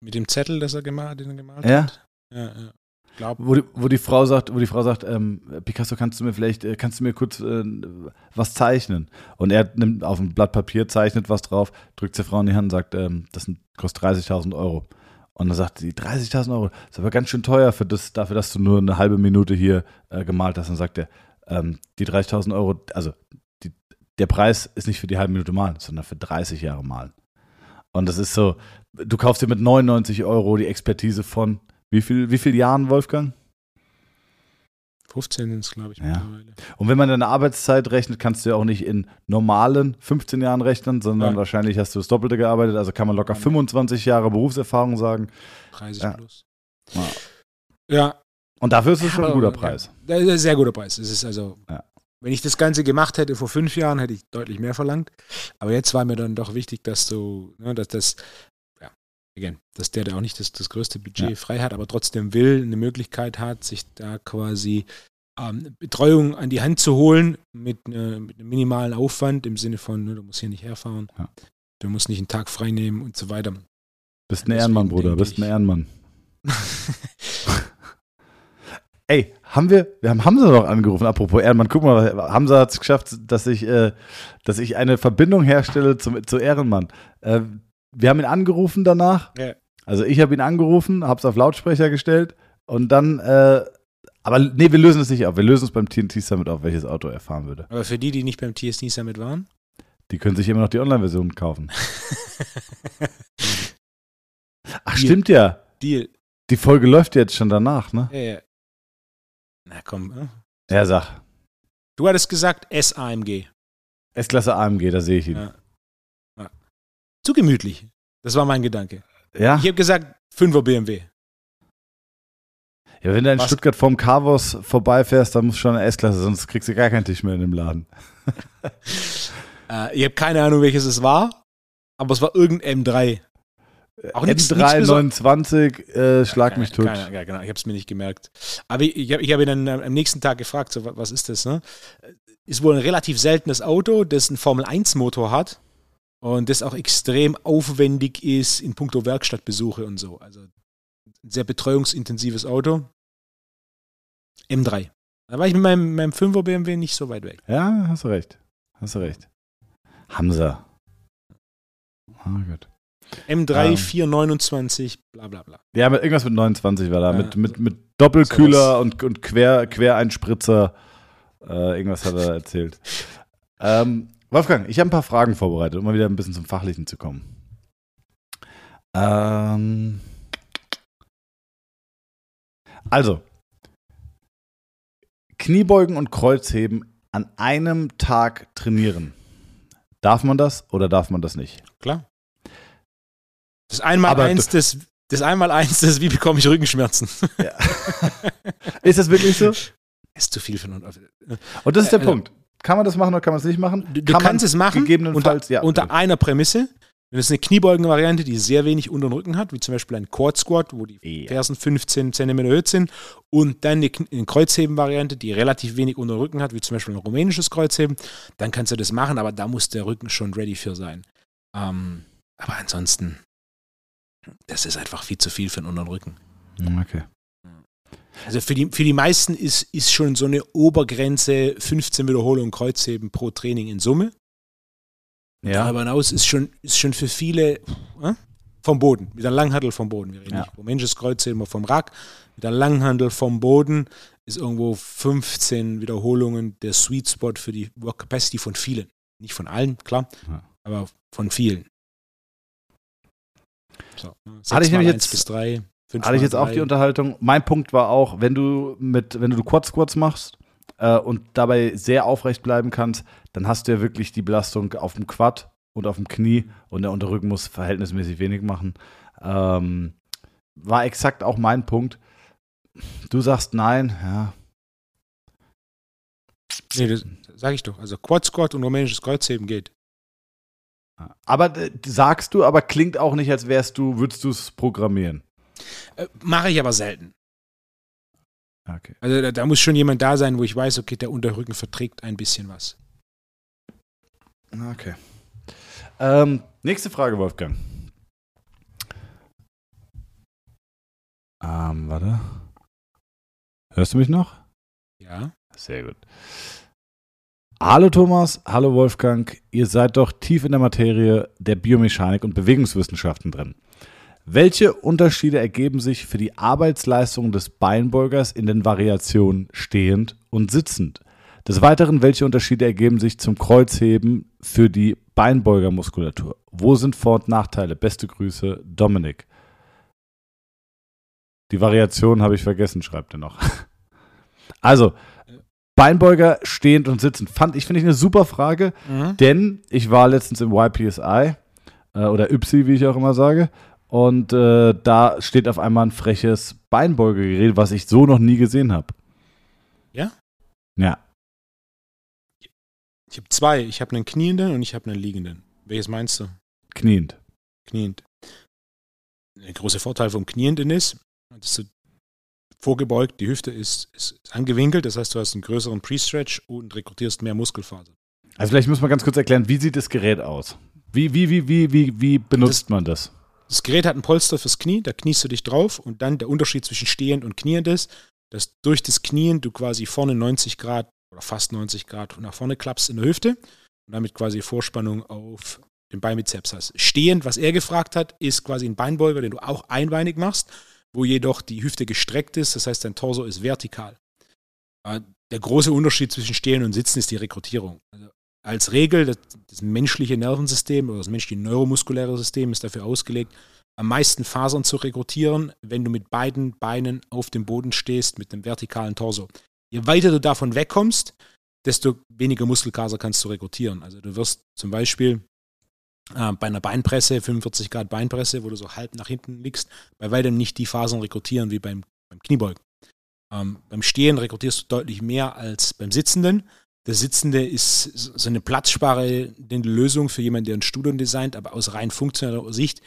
Mit dem Zettel, das er gemalt, den er gemalt ja? hat? Ja, ja. Glaub. Wo, die, wo die Frau sagt, wo die Frau sagt, ähm, Picasso, kannst du mir vielleicht, äh, kannst du mir kurz äh, was zeichnen? Und er nimmt auf ein Blatt Papier, zeichnet was drauf, drückt der Frau in die Hand und sagt, ähm, das sind, kostet 30.000 Euro. Und dann sagt sie, 30.000 Euro, ist aber ganz schön teuer für das, dafür, dass du nur eine halbe Minute hier äh, gemalt hast. Und sagt er, ähm, die 30.000 Euro, also die, der Preis ist nicht für die halbe Minute malen, sondern für 30 Jahre malen. Und das ist so, du kaufst dir mit 99 Euro die Expertise von wie viel, wie viel Jahren, Wolfgang? 15 sind es, glaube ich, ja. mittlerweile. Und wenn man deine Arbeitszeit rechnet, kannst du ja auch nicht in normalen 15 Jahren rechnen, sondern ja. wahrscheinlich hast du das Doppelte gearbeitet. Also kann man locker 25 Jahre Berufserfahrung sagen. 30 ja. plus. Ja. Und dafür ist es schon ein guter Preis. Ja, ein sehr guter Preis. Es ist also, wenn ich das Ganze gemacht hätte vor fünf Jahren, hätte ich deutlich mehr verlangt. Aber jetzt war mir dann doch wichtig, dass du, ne, dass das again, dass der da auch nicht das, das größte Budget ja. frei hat, aber trotzdem will, eine Möglichkeit hat, sich da quasi ähm, Betreuung an die Hand zu holen mit, äh, mit einem minimalen Aufwand im Sinne von, ne, du musst hier nicht herfahren, ja. du musst nicht einen Tag frei nehmen und so weiter. Bist ein Ehrenmann, Bruder, bist ein Ehrenmann. Ey, haben wir, wir haben Hamza noch angerufen, apropos Ehrenmann, guck mal, Hamza hat es geschafft, dass ich, äh, dass ich eine Verbindung herstelle zum, zu Ehrenmann. Äh, wir haben ihn angerufen danach. Ja. Also ich habe ihn angerufen, habe es auf Lautsprecher gestellt und dann, äh, aber nee, wir lösen es nicht auf. Wir lösen es beim TNT Summit auf, welches Auto er fahren würde. Aber für die, die nicht beim TNT Summit waren? Die können sich immer noch die Online-Version kaufen. Ach, Deal. stimmt ja. Deal. Die Folge läuft jetzt schon danach, ne? Ja, ja. Na komm. Ne? Ja, sag. Du hattest gesagt S-AMG. S-Klasse AMG, da sehe ich ihn. Ja zu gemütlich. Das war mein Gedanke. Ja. Ich habe gesagt, 5er BMW. Ja, wenn du in Was? Stuttgart vom Carvos vorbeifährst, dann muss schon eine S-Klasse, sonst kriegst du gar keinen Tisch mehr in dem Laden. äh, ich habe keine Ahnung, welches es war, aber es war irgendein M3. Auch M3 29, äh, schlag mich tot. Ja, genau, ich habe es mir nicht gemerkt. Aber ich, ich habe hab ihn dann am nächsten Tag gefragt, so, was ist das? Ne? Ist wohl ein relativ seltenes Auto, das einen Formel-1-Motor hat und das auch extrem aufwendig ist in puncto Werkstattbesuche und so. Also ein sehr betreuungsintensives Auto. M3. Da war ich mit meinem, meinem 5er BMW nicht so weit weg. Ja, hast du recht. Hast du recht. Hamza. Ah, gut. M3 ähm, 429, bla bla bla. Ja, mit, irgendwas mit 29 war da. Ja, mit, mit, mit Doppelkühler und, und Quer, Quereinspritzer. Äh, irgendwas hat er erzählt. ähm, Wolfgang, ich habe ein paar Fragen vorbereitet, um mal wieder ein bisschen zum Fachlichen zu kommen. Ähm also, Kniebeugen und Kreuzheben an einem Tag trainieren. Darf man das oder darf man das nicht? Klar. Das einmal Aber eins des, das einmal eins des, wie bekomme ich Rückenschmerzen? Ja. ist das wirklich so? Ist zu viel für einen. Und das ist der äh, Punkt. Kann man das machen oder kann man es nicht machen? Du, du kannst es machen, gegebenenfalls, unter, ja. unter einer Prämisse. Wenn es eine Kniebeugen-Variante, die sehr wenig unter den Rücken hat, wie zum Beispiel ein Quad Squat, wo die ja. Fersen 15 cm erhöht sind, und dann eine, eine Kreuzheben-Variante, die relativ wenig unter den Rücken hat, wie zum Beispiel ein rumänisches Kreuzheben, dann kannst du das machen, aber da muss der Rücken schon ready für sein. Ähm, aber ansonsten, das ist einfach viel zu viel für den unteren Rücken. Okay. Also für die, für die meisten ist, ist schon so eine Obergrenze 15 Wiederholungen Kreuzheben pro Training in Summe. Ja. Darüber hinaus ist schon, ist schon für viele äh, vom Boden, mit einem Langhandel vom Boden. Wir reden ja. nicht vom Menscheskreuz, immer vom Rack. Mit einem Langhandel vom Boden ist irgendwo 15 Wiederholungen der Sweet Spot für die Work Capacity von vielen. Nicht von allen, klar, ja. aber von vielen. So, Hatte ich nämlich jetzt bis drei. Hatte ich jetzt auch die Unterhaltung. Mein Punkt war auch, wenn du mit, wenn du Quad Squats machst äh, und dabei sehr aufrecht bleiben kannst, dann hast du ja wirklich die Belastung auf dem Quad und auf dem Knie und der Unterrücken muss verhältnismäßig wenig machen. Ähm, war exakt auch mein Punkt. Du sagst nein, ja. Nee, das sage ich doch. Also Quad Squat und rumänisches Kreuzheben geht. Aber äh, sagst du, aber klingt auch nicht, als wärst du, würdest du es programmieren. Äh, Mache ich aber selten. Okay. Also da, da, muss schon jemand da sein, wo ich weiß, okay, der Unterrücken verträgt ein bisschen was. Okay. Ähm, nächste Frage, Wolfgang. Ähm, warte. Hörst du mich noch? Ja. Sehr gut. Hallo Thomas, hallo Wolfgang. Ihr seid doch tief in der Materie der Biomechanik und Bewegungswissenschaften drin. Welche Unterschiede ergeben sich für die Arbeitsleistung des Beinbeugers in den Variationen stehend und sitzend? Des Weiteren, welche Unterschiede ergeben sich zum Kreuzheben für die Beinbeugermuskulatur? Wo sind Vor- und Nachteile? Beste Grüße, Dominik. Die Variation habe ich vergessen, schreibt er noch. Also, Beinbeuger stehend und sitzend. Fand ich, finde ich eine super Frage, mhm. denn ich war letztens im YPSI äh, oder YPSI, wie ich auch immer sage, und äh, da steht auf einmal ein freches Beinbeugergerät, was ich so noch nie gesehen habe. Ja? Ja. Ich habe zwei. Ich habe einen knienden und ich habe einen liegenden. Welches meinst du? Kniend. Kniend. Der große Vorteil vom Knienden ist, dass du vorgebeugt, die Hüfte ist, ist angewinkelt, das heißt, du hast einen größeren Pre-Stretch und rekrutierst mehr Muskelfaser. Also vielleicht muss man ganz kurz erklären, wie sieht das Gerät aus? Wie, wie, wie, wie, wie, wie benutzt das, man das? Das Gerät hat ein Polster fürs Knie, da kniest du dich drauf und dann der Unterschied zwischen stehend und kniend ist, dass durch das Knien du quasi vorne 90 Grad oder fast 90 Grad nach vorne klappst in der Hüfte und damit quasi Vorspannung auf den Beinbizeps hast. Stehend, was er gefragt hat, ist quasi ein Beinbeuger, den du auch einbeinig machst, wo jedoch die Hüfte gestreckt ist, das heißt dein Torso ist vertikal. Äh, der große Unterschied zwischen Stehen und Sitzen ist die Rekrutierung. Also als Regel, das, das, menschliche Nervensystem oder das menschliche neuromuskuläre System ist dafür ausgelegt, am meisten Fasern zu rekrutieren, wenn du mit beiden Beinen auf dem Boden stehst, mit einem vertikalen Torso. Je weiter du davon wegkommst, desto weniger Muskelkater kannst du rekrutieren. Also du wirst zum Beispiel äh, bei einer Beinpresse, 45 Grad Beinpresse, wo du so halb nach hinten liegst, bei weitem nicht die Fasern rekrutieren wie beim, beim Kniebeugen. Ähm, beim Stehen rekrutierst du deutlich mehr als beim Sitzenden. Der Sitzende ist so eine platzsparende Lösung für jemanden, der ein Studium designt, aber aus rein funktioneller Sicht,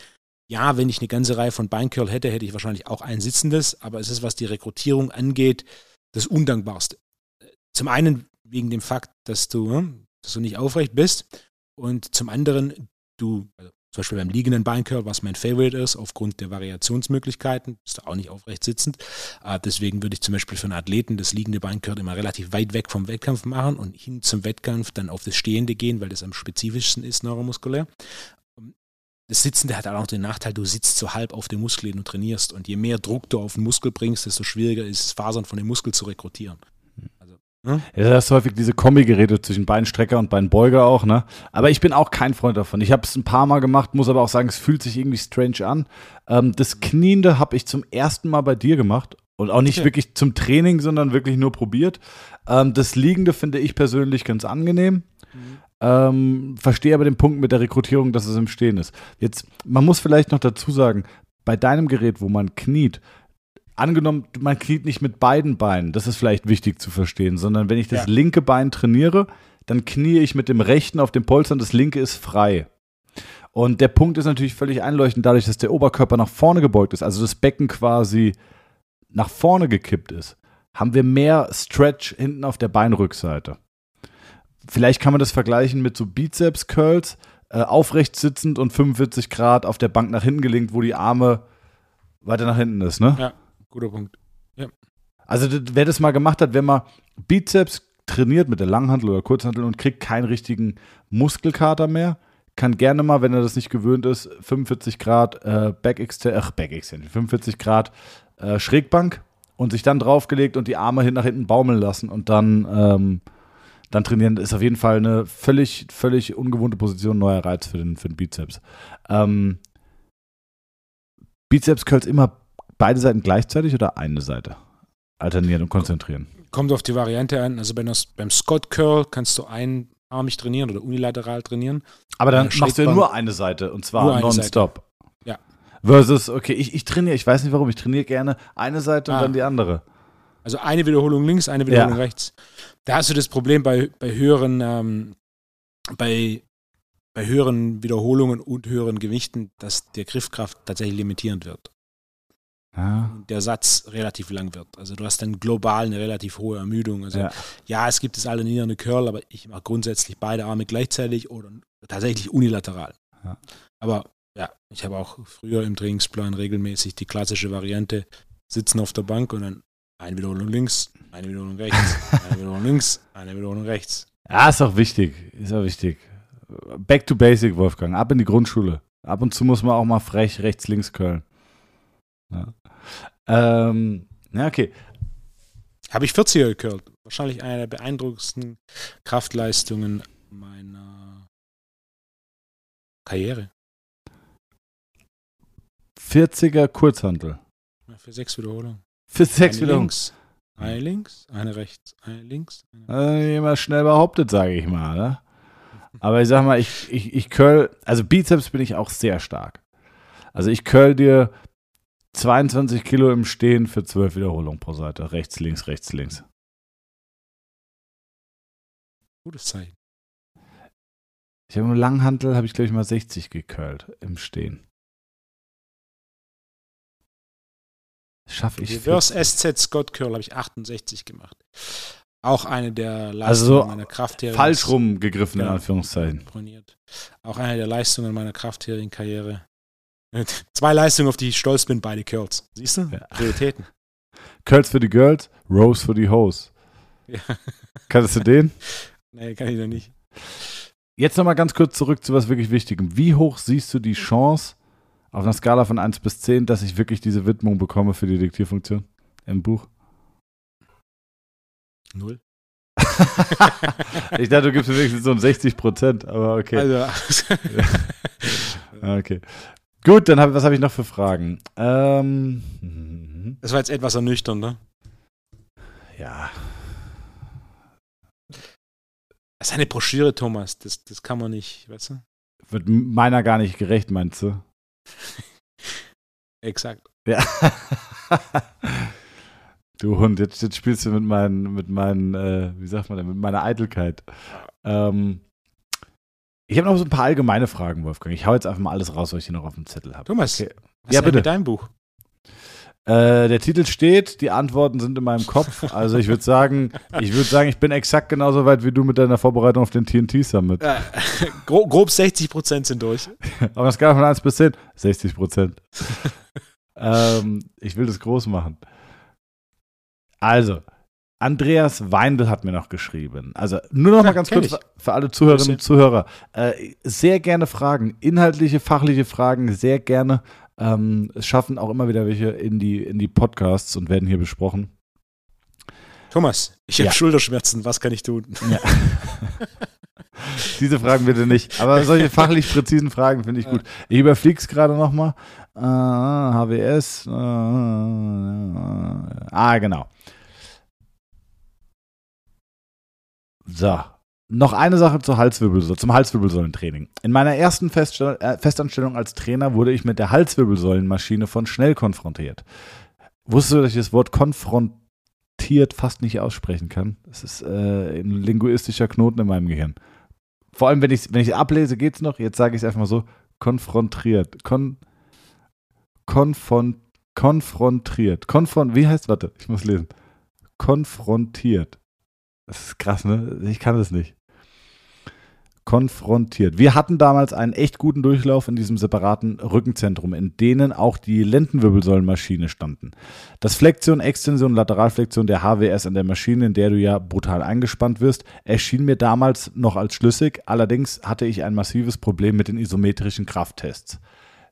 ja, wenn ich eine ganze Reihe von Beincurl hätte, hätte ich wahrscheinlich auch ein Sitzendes, aber es ist, was die Rekrutierung angeht, das Undankbarste. Zum einen wegen dem Fakt, dass du, hm, dass du nicht aufrecht bist und zum anderen, du, also zum Beispiel beim liegenden Beincurl, was mein Favorite ist, aufgrund der Variationsmöglichkeiten, ist da auch nicht aufrecht sitzend. Äh, deswegen würde ich zum Beispiel für einen Athleten das liegende Beincurl immer relativ weit weg vom Wettkampf machen und hin zum Wettkampf dann auf das Stehende gehen, weil das am spezifischsten ist neuromuskulär. Das Sitzende hat auch noch den Nachteil, du sitzt so halb auf dem Muskel, den du trainierst. Und je mehr Druck du auf den Muskel bringst, desto schwieriger ist es, Fasern von dem Muskel zu rekrutieren. Ne? Ja, das ist häufig diese Kombi-Geräte zwischen Beinstrecker und Beinbeuger auch, ne? Aber ich bin auch kein Freund davon. Ich habe es ein paar Mal gemacht, muss aber auch sagen, es fühlt sich irgendwie strange an. Ähm, das Kniende habe ich zum ersten Mal bei dir gemacht und auch nicht okay. wirklich zum Training, sondern wirklich nur probiert. Ähm, das Liegende finde ich persönlich ganz angenehm. Mhm. Ähm, verstehe aber den Punkt mit der Rekrutierung, dass es im Stehen ist. Jetzt, man muss vielleicht noch dazu sagen, bei deinem Gerät, wo man kniet, angenommen, man kniet nicht mit beiden Beinen, das ist vielleicht wichtig zu verstehen, sondern wenn ich das ja. linke Bein trainiere, dann knie ich mit dem rechten auf dem Polster und das linke ist frei. Und der Punkt ist natürlich völlig einleuchtend, dadurch, dass der Oberkörper nach vorne gebeugt ist, also das Becken quasi nach vorne gekippt ist, haben wir mehr Stretch hinten auf der Beinrückseite. Vielleicht kann man das vergleichen mit so Bizeps-Curls, äh, aufrecht sitzend und 45 Grad auf der Bank nach hinten gelingt, wo die Arme weiter nach hinten ist, ne? Ja, guter Punkt. Ja. Also wer das mal gemacht hat, wenn man Bizeps trainiert mit der Langhantel oder Kurzhantel und kriegt keinen richtigen Muskelkater mehr, kann gerne mal, wenn er das nicht gewöhnt ist, 45 Grad äh, Back Extension, ach Back Extension, 45 Grad äh, Schrägbank und sich dann draufgelegt und die Arme hin nach hinten baumeln lassen und dann, ähm, dann trainieren, ist auf jeden Fall eine völlig, völlig ungewohnte Position, neuer Reiz für den, für den Bizeps. Ähm, Bizeps Curls immer beide Seiten gleichzeitig oder eine Seite? Alternieren und konzentrieren. Kommt auf die Variante an. Also beim, beim Scott Curl kannst du einarmig trainieren oder unilateral trainieren. Aber dann machst du ja nur eine Seite und zwar nonstop. Ja. Versus, okay, ich, ich trainiere, ich weiß nicht warum, ich trainiere gerne eine Seite und ah. dann die andere. Also eine Wiederholung links, eine Wiederholung ja. rechts. Da hast du das Problem bei, bei höheren, ähm, bei, bei höheren Wiederholungen und höheren Gewichten, dass der Griffkraft tatsächlich limitierend wird. Ja. Der Satz relativ lang wird. Also du hast dann global eine relativ hohe Ermüdung. Also ja, ja es gibt es alle niederne Curl, aber ich mache grundsätzlich beide Arme gleichzeitig oder tatsächlich unilateral. Ja. Aber ja, ich habe auch früher im Trainingsplan regelmäßig die klassische Variante, sitzen auf der Bank und dann eine Wiederholung links, eine Wiederholung rechts, eine Wiederholung links, eine Wiederholung rechts. Ja, ist auch wichtig. Ist auch wichtig. Back to basic, Wolfgang. Ab in die Grundschule. Ab und zu muss man auch mal frech rechts, links curlen. Ja. Ähm, ja, okay. Habe ich 40er gecurlt. Wahrscheinlich eine der beeindruckendsten Kraftleistungen meiner Karriere. 40er Kurzhantel. Ja, für sechs Wiederholungen. Für sechs eine Wiederholungen. Links, eine links, eine rechts, eine links. Eine also immer schnell behauptet, sage ich mal. Ne? Aber ich sag mal, ich, ich, ich curl, also Bizeps bin ich auch sehr stark. Also ich curl dir 22 Kilo im Stehen für 12 Wiederholungen pro Seite. Rechts, links, rechts, links. Gutes Zeichen. Ich habe im Langhantel, habe ich glaube ich mal 60 gecurlt im Stehen. Schaffe ich. Reverse SZ Scott Curl habe ich 68 gemacht. Auch eine der Leistungen also meiner Kraftherin. Falsch rumgegriffen, ja, in Anführungszeichen. Auch eine der Leistungen meiner Kraftherin-Karriere. Zwei Leistungen, auf die ich stolz bin, beide Curls. Siehst du? Ja. Prioritäten. Curls für die Girls, Rose für die Hoes. Ja. Kannst du den? Nee, kann ich noch nicht. Jetzt nochmal ganz kurz zurück zu was wirklich Wichtigem. Wie hoch siehst du die Chance auf einer Skala von 1 bis 10, dass ich wirklich diese Widmung bekomme für die Diktierfunktion im Buch? Null. ich dachte, du gibst mir wenigstens so ein 60 Prozent, aber okay. Also. okay. Gut, dann hab, was habe ich noch für Fragen? Ähm, das war jetzt etwas ernüchternd, ne? Ja. Das ist eine Broschüre, Thomas. Das, das kann man nicht, weißt du? Wird meiner gar nicht gerecht, meinst du? Exakt. Ja. du Hund, jetzt, jetzt, spielst du mit meinen, mit meinen, äh, wie sagt man denn, mit meiner Eitelkeit. Ähm, ich habe noch so ein paar allgemeine Fragen, Wolfgang. Ich hau jetzt einfach mal alles raus, was ich hier noch auf dem Zettel habe. Thomas, okay. was ja, bitte. mit deinem Buch? Äh, der Titel steht, die Antworten sind in meinem Kopf. Also ich würde sagen, ich würde sagen, ich bin exakt genauso weit wie du mit deiner Vorbereitung auf den TNT Summit. Äh, grob, grob 60 Prozent sind durch. Aber es gab von 1 bis 10, 60 Prozent. ähm, ich will das groß machen. Also, Andreas Weindl hat mir noch geschrieben. Also nur noch ja, mal ganz kurz ich. für alle Zuhörerinnen und Zuhörer. Äh, sehr gerne Fragen, inhaltliche, fachliche Fragen, sehr gerne. Ähm, es schaffen auch immer wieder welche in die, in die Podcasts und werden hier besprochen. Thomas, ich habe ja. Schulterschmerzen, was kann ich tun? Ja. Diese Fragen bitte nicht. Aber solche fachlich präzisen Fragen finde ich gut. Ich überfliege es gerade nochmal. Äh, HWS. Äh, ah, genau. So, noch eine Sache zur Halswirbelsäule, zum Halswirbelsäulentraining. In meiner ersten Feststell äh, Festanstellung als Trainer wurde ich mit der Halswirbelsäulenmaschine von Schnell konfrontiert. Wusstest du, dass ich das Wort konfrontiert fast nicht aussprechen kann? Das ist äh, ein linguistischer Knoten in meinem Gehirn. Vor allem, wenn ich es wenn ablese, geht es noch. Jetzt sage ich es einfach mal so: konfrontiert. Kon, konfron, konfrontiert. Konfron, wie heißt, warte, ich muss lesen. Konfrontiert. Das ist krass, ne? Ich kann das nicht. Konfrontiert. Wir hatten damals einen echt guten Durchlauf in diesem separaten Rückenzentrum, in denen auch die Lendenwirbelsäulenmaschine standen. Das Flexion, Extension, Lateralflexion der HWS an der Maschine, in der du ja brutal eingespannt wirst, erschien mir damals noch als schlüssig. Allerdings hatte ich ein massives Problem mit den isometrischen Krafttests.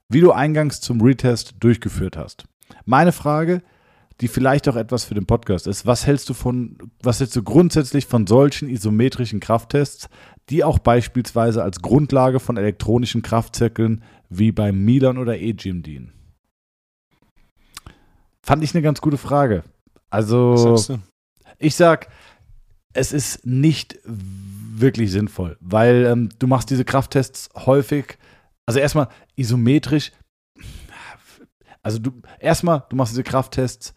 Wie du eingangs zum Retest durchgeführt hast. Meine Frage, die vielleicht auch etwas für den Podcast ist. Was hältst du von, was hältst du grundsätzlich von solchen isometrischen Krafttests, die auch beispielsweise als Grundlage von elektronischen Kraftzirkeln wie beim Milan oder E-Gym dienen? Fand ich eine ganz gute Frage. Also, ich sag, es ist nicht wirklich sinnvoll, weil ähm, du machst diese Krafttests häufig, also erstmal isometrisch, also du erstmal, du machst diese Krafttests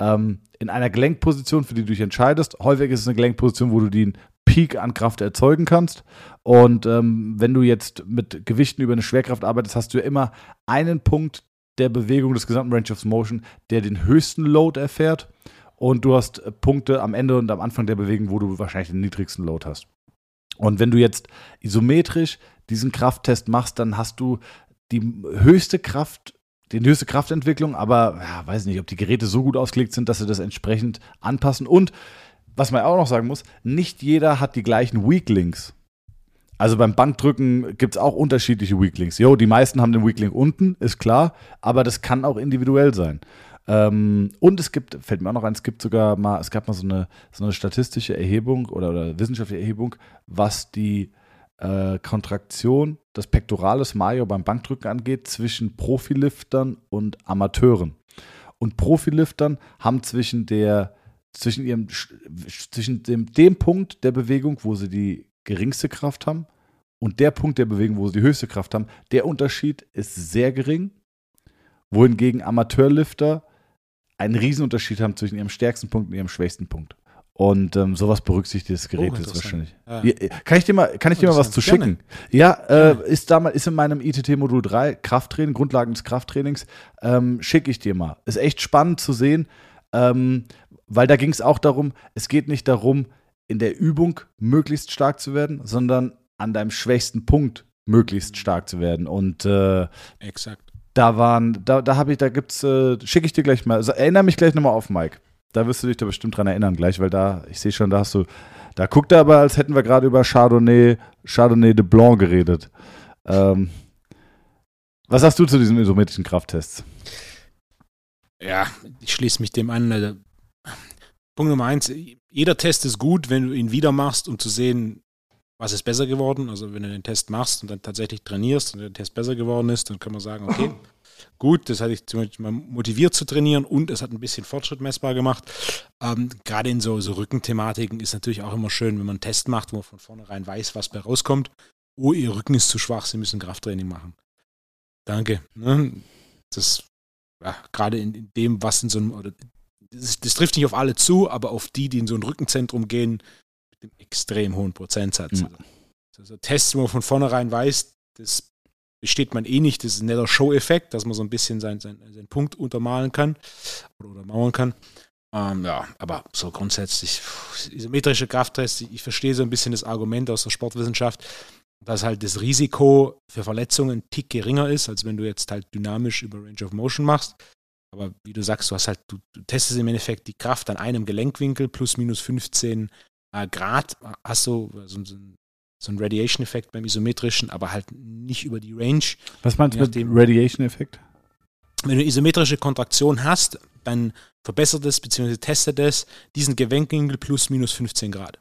ähm, in einer Gelenkposition, für die du dich entscheidest. Häufig ist es eine Gelenkposition, wo du den Peak an Kraft erzeugen kannst. Und ähm, wenn du jetzt mit Gewichten über eine Schwerkraft arbeitest, hast du ja immer einen Punkt der Bewegung des gesamten Range of Motion, der den höchsten Load erfährt. Und du hast äh, Punkte am Ende und am Anfang der Bewegung, wo du wahrscheinlich den niedrigsten Load hast. Und wenn du jetzt isometrisch diesen Krafttest machst, dann hast du die höchste Kraft die höchste Kraftentwicklung, aber ja, weiß nicht, ob die Geräte so gut ausgelegt sind, dass sie das entsprechend anpassen. Und was man auch noch sagen muss, nicht jeder hat die gleichen Weaklinks. Also beim Bankdrücken gibt es auch unterschiedliche Weaklinks. Jo, die meisten haben den Weaklink unten, ist klar, aber das kann auch individuell sein. Ähm, und es gibt, fällt mir auch noch ein, es gibt sogar mal, es gab mal so eine, so eine statistische Erhebung oder, oder wissenschaftliche Erhebung, was die äh, Kontraktion des Pectoralis Major beim Bankdrücken angeht zwischen Profiliftern und Amateuren. Und Profiliftern haben zwischen der zwischen ihrem zwischen dem, dem Punkt der Bewegung, wo sie die geringste Kraft haben, und der Punkt der Bewegung, wo sie die höchste Kraft haben, der Unterschied ist sehr gering. Wohingegen Amateurlifter einen Riesenunterschied haben zwischen ihrem stärksten Punkt und ihrem schwächsten Punkt. Und ähm, sowas berücksichtigt das Gerät oh, jetzt wahrscheinlich. Ja. Kann ich dir mal, kann ich dir mal was zu schicken? Ja, äh, ist, damals, ist in meinem ITT-Modul 3 Krafttraining, Grundlagen des Krafttrainings, ähm, schicke ich dir mal. Ist echt spannend zu sehen, ähm, weil da ging es auch darum, es geht nicht darum, in der Übung möglichst stark zu werden, sondern an deinem schwächsten Punkt möglichst stark zu werden. Und äh, exakt. Da waren, da, da habe ich, da gibt's, äh, schicke ich dir gleich mal, also erinnere mich gleich nochmal auf Mike. Da wirst du dich da bestimmt dran erinnern gleich, weil da, ich sehe schon, da hast du, da guckt er aber, als hätten wir gerade über Chardonnay, Chardonnay de Blanc geredet. Ähm, was sagst du zu diesen isometrischen Krafttests? Ja, ich schließe mich dem an. Also, Punkt Nummer eins, jeder Test ist gut, wenn du ihn wieder machst, um zu sehen, was ist besser geworden. Also wenn du den Test machst und dann tatsächlich trainierst und der Test besser geworden ist, dann kann man sagen, okay, gut, das hatte ich zum Beispiel mal motiviert zu trainieren und es hat ein bisschen Fortschritt messbar gemacht. Ähm, Gerade in so, so Rückenthematiken ist natürlich auch immer schön, wenn man einen Test macht, wo man von vornherein weiß, was bei rauskommt. Oh, ihr Rücken ist zu schwach, Sie müssen Krafttraining machen. Danke. Ne? Das ja, gerade in, in, dem, was in so einem, oder, das, das, trifft nicht auf alle zu, aber auf die, die in so ein Rückenzentrum gehen, mit einem extrem hohen Prozentsatz. Mhm. Also Tests, wo man von vornherein weiß, das besteht man eh nicht. Das ist ein netter Show-Effekt, dass man so ein bisschen seinen, seinen, seinen Punkt untermalen kann oder untermauern kann. Ähm, ja, aber so grundsätzlich, isometrische Krafttests, ich verstehe so ein bisschen das Argument aus der Sportwissenschaft, dass halt das Risiko für Verletzungen ein Tick geringer ist, als wenn du jetzt halt dynamisch über Range of Motion machst. Aber wie du sagst, du hast halt, du, du testest im Endeffekt die Kraft an einem Gelenkwinkel plus minus 15 äh, Grad, hast du so, so ein so ein Radiation-Effekt beim isometrischen, aber halt nicht über die Range. Was meinst du mit dem Radiation-Effekt? Wenn du isometrische Kontraktion hast, dann verbessert es bzw. testet es diesen Gelenkwinkel plus minus 15 Grad.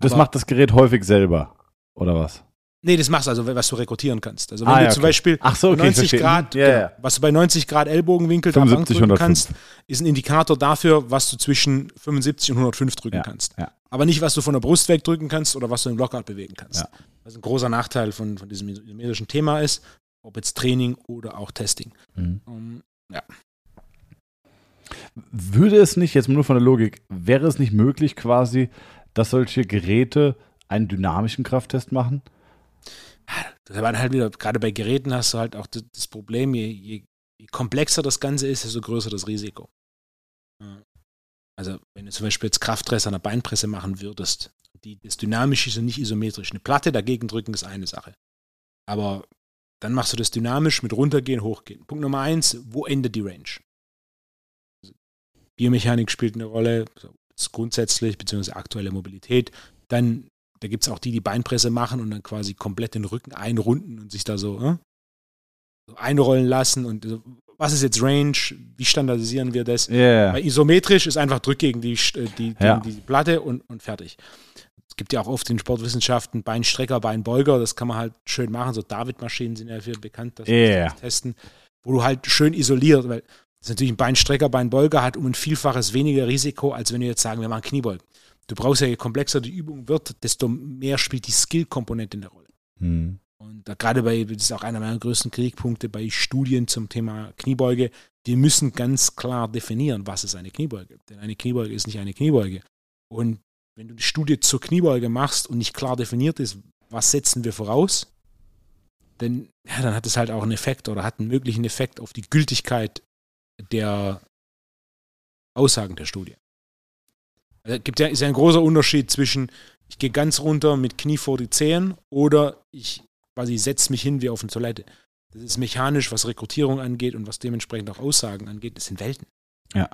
Das aber macht das Gerät häufig selber, oder was? Nee, das machst du also, was du rekrutieren kannst. Also wenn ah, du ja, zum okay. Beispiel so, okay, 90 Grad, ja, ja. was du bei 90 Grad Ellbogenwinkel 75, drücken kannst, ist ein Indikator dafür, was du zwischen 75 und 105 drücken kannst. aber nicht, was du von der Brust wegdrücken kannst oder was du im Lockout bewegen kannst. Ja. Was ein großer Nachteil von, von diesem isometrischen Thema ist, ob jetzt Training oder auch Testing. Mhm. Um, ja. Würde es nicht, jetzt nur von der Logik, wäre es nicht möglich quasi, dass solche Geräte einen dynamischen Krafttest machen? Das war halt wieder, gerade bei Geräten hast du halt auch das, Problem, je, je, je, komplexer das Ganze ist, desto größer das Risiko. Also wenn du zum Beispiel jetzt Kraftpresse an der Beinpresse machen würdest, die, das dynamisch ist und nicht isometrisch. Eine Platte dagegen drücken ist eine Sache. Aber dann machst du das dynamisch mit runtergehen, hochgehen. Punkt Nummer eins, wo endet die Range? Also Biomechanik spielt eine Rolle, grundsätzlich, beziehungsweise aktuelle Mobilität. Dann, da gibt es auch die, die Beinpresse machen und dann quasi komplett den Rücken einrunden und sich da so, äh, so einrollen lassen. Und so, was ist jetzt Range? Wie standardisieren wir das? Yeah. Weil isometrisch ist einfach Drück gegen die, die, Ja. gegen die Platte und, und fertig. Es gibt ja auch oft in Sportwissenschaften Beinstrecker, Beinbeuger, das kann man halt schön machen. So David-Maschinen sind ja dafür bekannt, dass wir Yeah. das testen, wo du halt schön isoliert, weil das ist natürlich ein Beinstrecker, Beinbeuger hat um ein Vielfaches weniger Risiko, als wenn wir jetzt sagen, wir machen Kniebeugen. Du brauchst ja, je komplexer die Übung wird, desto mehr spielt die Skill-Komponente eine Rolle. Hm. Und da gerade bei, das ist auch einer meiner größten Kritikpunkte bei Studien zum Thema Kniebeuge, die müssen ganz klar definieren, was ist eine Kniebeuge. Denn eine Kniebeuge ist nicht eine Kniebeuge. Und wenn du die Studie zur Kniebeuge machst und nicht klar definiert ist, was setzen wir voraus, dann, ja, dann hat es halt auch einen Effekt oder hat einen möglichen Effekt auf die Gültigkeit der Aussagen der Studie. Also, gibt ja, ist ja ein großer Unterschied zwischen, ich gehe ganz runter mit Knie vor die Zehen oder ich quasi setze mich hin wie auf eine Toilette. Das ist mechanisch, was Rekrutierung angeht und was dementsprechend auch Aussagen angeht. Das sind Welten. Ja.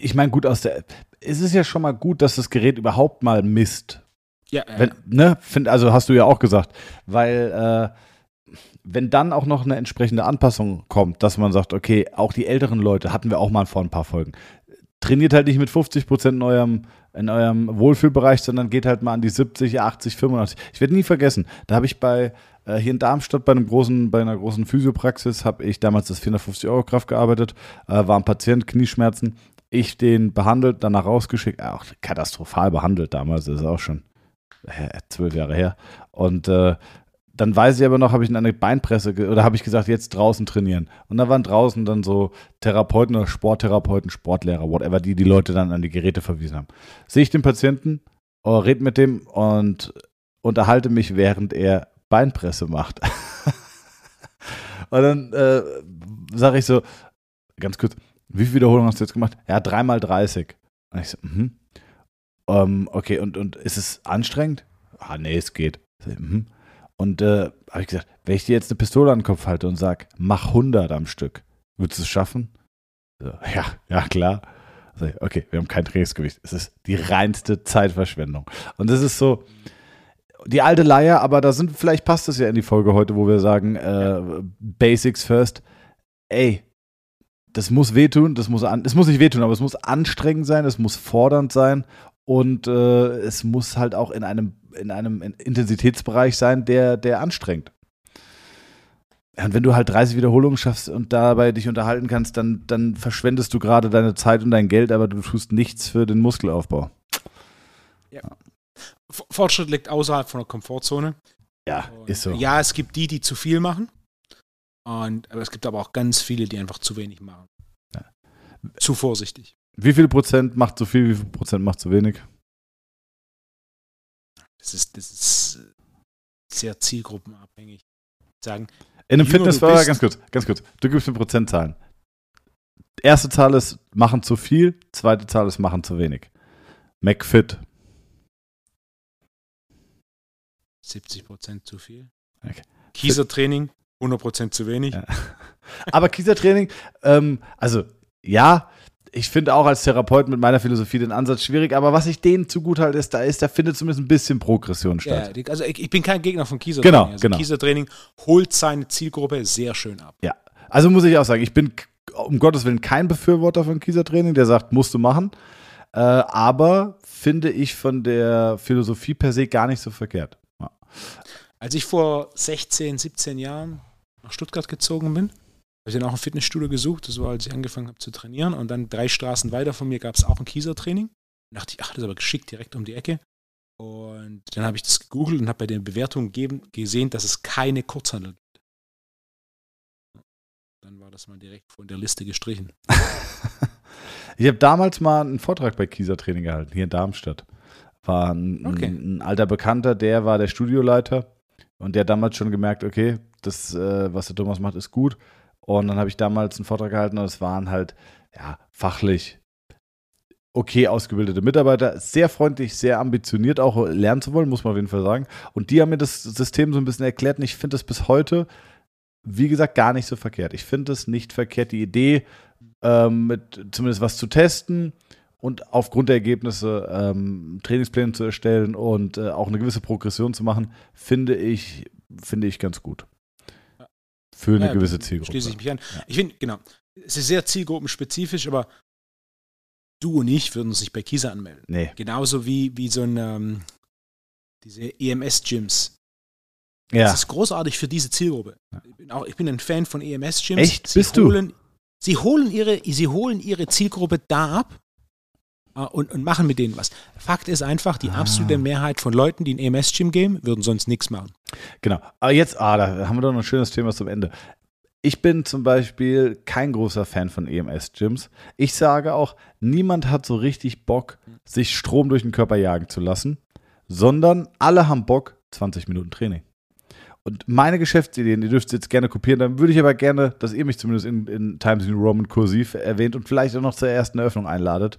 Ich meine, gut, aus der. Es ist ja schon mal gut, dass das Gerät überhaupt mal misst. Ja, äh, Wenn, ne, find, also hast du ja auch gesagt, weil äh, wenn dann auch noch eine entsprechende Anpassung kommt, dass man sagt, okay, auch die älteren Leute, hatten wir auch mal vor ein paar Folgen, trainiert halt nicht mit 50 Prozent in eurem, in eurem Wohlfühlbereich, sondern geht halt mal an die 70, 80, 85. Ich werde nie vergessen, da habe ich bei äh, hier in Darmstadt bei einem großen, bei einer großen Physiopraxis habe ich damals das 450 Euro Kraft gearbeitet, äh, war ein Patient, Knieschmerzen, ich den behandelt, danach rausgeschickt, auch katastrophal behandelt damals, das ist auch schon äh, zwölf Jahre her. Und äh, dann weiß ich aber noch, habe ich in eine Beinpresse oder habe ich gesagt, jetzt draußen trainieren. Und da waren draußen dann so Therapeuten oder Sporttherapeuten, Sportlehrer, whatever, die die Leute dann an die Geräte verwiesen haben. Sehe ich den Patienten, oh, red mit dem und unterhalte mich, während er Beinpresse macht. und dann äh, sage ich so, ganz kurz, wie viele Wiederholungen hast du jetzt gemacht? Ja, dreimal 30. Und ich so, mhm. Ähm, okay, und, und ist es anstrengend? Ah, nee, es geht. So, mhm. Und äh, habe ich gesagt, wenn ich dir jetzt eine Pistole an den Kopf halte und sag, mach 100 am Stück, würdest du es schaffen? So, ja, ja, klar. So, okay, wir haben kein Trainingsgewicht. Es ist die reinste Zeitverschwendung. Und das ist so, die alte Leier, aber da sind, vielleicht passt es ja in die Folge heute, wo wir sagen, äh, Basics first. Ey, das muss wehtun, das muss an, es muss nicht wehtun, aber es muss anstrengend sein, es muss fordernd sein und äh, es muss halt auch in einem, in einem Intensitätsbereich sein, der, der anstrengt. Ja, Und wenn du halt 30 Wiederholungen schaffst und dabei dich unterhalten kannst, dann, dann verschwendest du gerade deine Zeit und dein Geld, aber du tust nichts für den Muskelaufbau. F- Fortschritt liegt außerhalb von der Komfortzone. Ja, Und ist so. Ja, es gibt die, die zu viel machen. Und, aber es gibt aber auch ganz viele, die einfach zu wenig machen. Ja. Zu vorsichtig. Wie viel Prozent macht zu viel, wie viel Prozent macht zu wenig? Das ist, das ist äh, sehr zielgruppenabhängig. Sagen, In einem bist- ganz kurz, ganz kurz, du gibst mir Prozentzahlen. Erste Zahl ist machen zu viel, zweite Zahl ist machen zu wenig. McFit. 70 Prozent zu viel. Okay. Kiesertraining, 100 Prozent zu wenig. Ja. Aber Kiesertraining, ähm, also ja, ich finde auch als Therapeut mit meiner Philosophie den Ansatz schwierig, aber was ich denen zugute halte, ist, da ist, da findet zumindest ein bisschen Progression Ja, statt. die- also ich, ich bin kein Gegner von Kiesertraining. Genau, also genau. Kiesertraining holt seine Zielgruppe sehr schön ab. Ja. Also muss ich auch sagen, ich bin um Gottes Willen kein Befürworter von Kiesertraining, der sagt, musst du machen. Äh, aber finde ich von der Philosophie per se gar nicht so verkehrt. Ja. Als ich vor 16, 17 Jahren nach Stuttgart gezogen bin, habe ich dann auch ein Fitnessstudio gesucht. Das war, als ich angefangen habe zu trainieren. Und dann drei Straßen weiter von mir gab es auch ein Kiesertraining. dachte ich, ach, das ist aber geschickt direkt um die Ecke. Und dann habe ich das gegoogelt und habe bei den Bewertungen gegeben, gesehen, dass es keine Kurzhandel gibt. Dann war das mal direkt von der Liste gestrichen. ich habe damals mal einen Vortrag bei Kieser Training gehalten, hier in Darmstadt. War ein, okay. ein, ein alter Bekannter, der war der Studioleiter und der hat damals schon gemerkt, okay, das, äh, was der Thomas macht, ist gut. Und dann habe ich damals einen Vortrag gehalten und es waren halt, ja, fachlich okay ausgebildete Mitarbeiter, sehr freundlich, sehr ambitioniert auch lernen zu wollen, muss man auf jeden Fall sagen. Und die haben mir das System so ein bisschen erklärt und ich finde das bis heute, wie gesagt, gar nicht so verkehrt. Ich finde es nicht verkehrt, die Idee, ähm, mit zumindest was zu testen und aufgrund der Ergebnisse ähm, Trainingspläne zu erstellen und äh, auch eine gewisse Progression zu machen, finde ich, finde ich ganz gut. Für eine ja, gewisse Zielgruppe. Schließe ich mich an. Ja. Ich finde, genau, es ist sehr zielgruppenspezifisch, aber du und ich würden sich bei Kisa anmelden. Nee. Genauso wie, wie so ein, ähm, diese EMS-Gyms. Ja. Das ist großartig für diese Zielgruppe. Ich bin, auch, ich bin ein Fan von EMS-Gyms. Echt? Sie Bist holen, du? Sie holen, ihre, sie holen ihre Zielgruppe da ab und, und machen mit denen was. Fakt ist einfach, die ah. absolute Mehrheit von Leuten, die ein EMS-Gym gehen, würden sonst nichts machen. Genau. Aber jetzt, ah, da haben wir doch noch ein schönes Thema zum Ende. Ich bin zum Beispiel kein großer Fan von EMS-Gyms. Ich sage auch, niemand hat so richtig Bock, sich Strom durch den Körper jagen zu lassen, sondern alle haben Bock, 20 Minuten Training. Und meine Geschäftsideen, die dürft ihr jetzt gerne kopieren, dann würde ich aber gerne, dass ihr mich zumindest in, in Times New Roman kursiv erwähnt und vielleicht auch noch zur ersten Eröffnung einladet.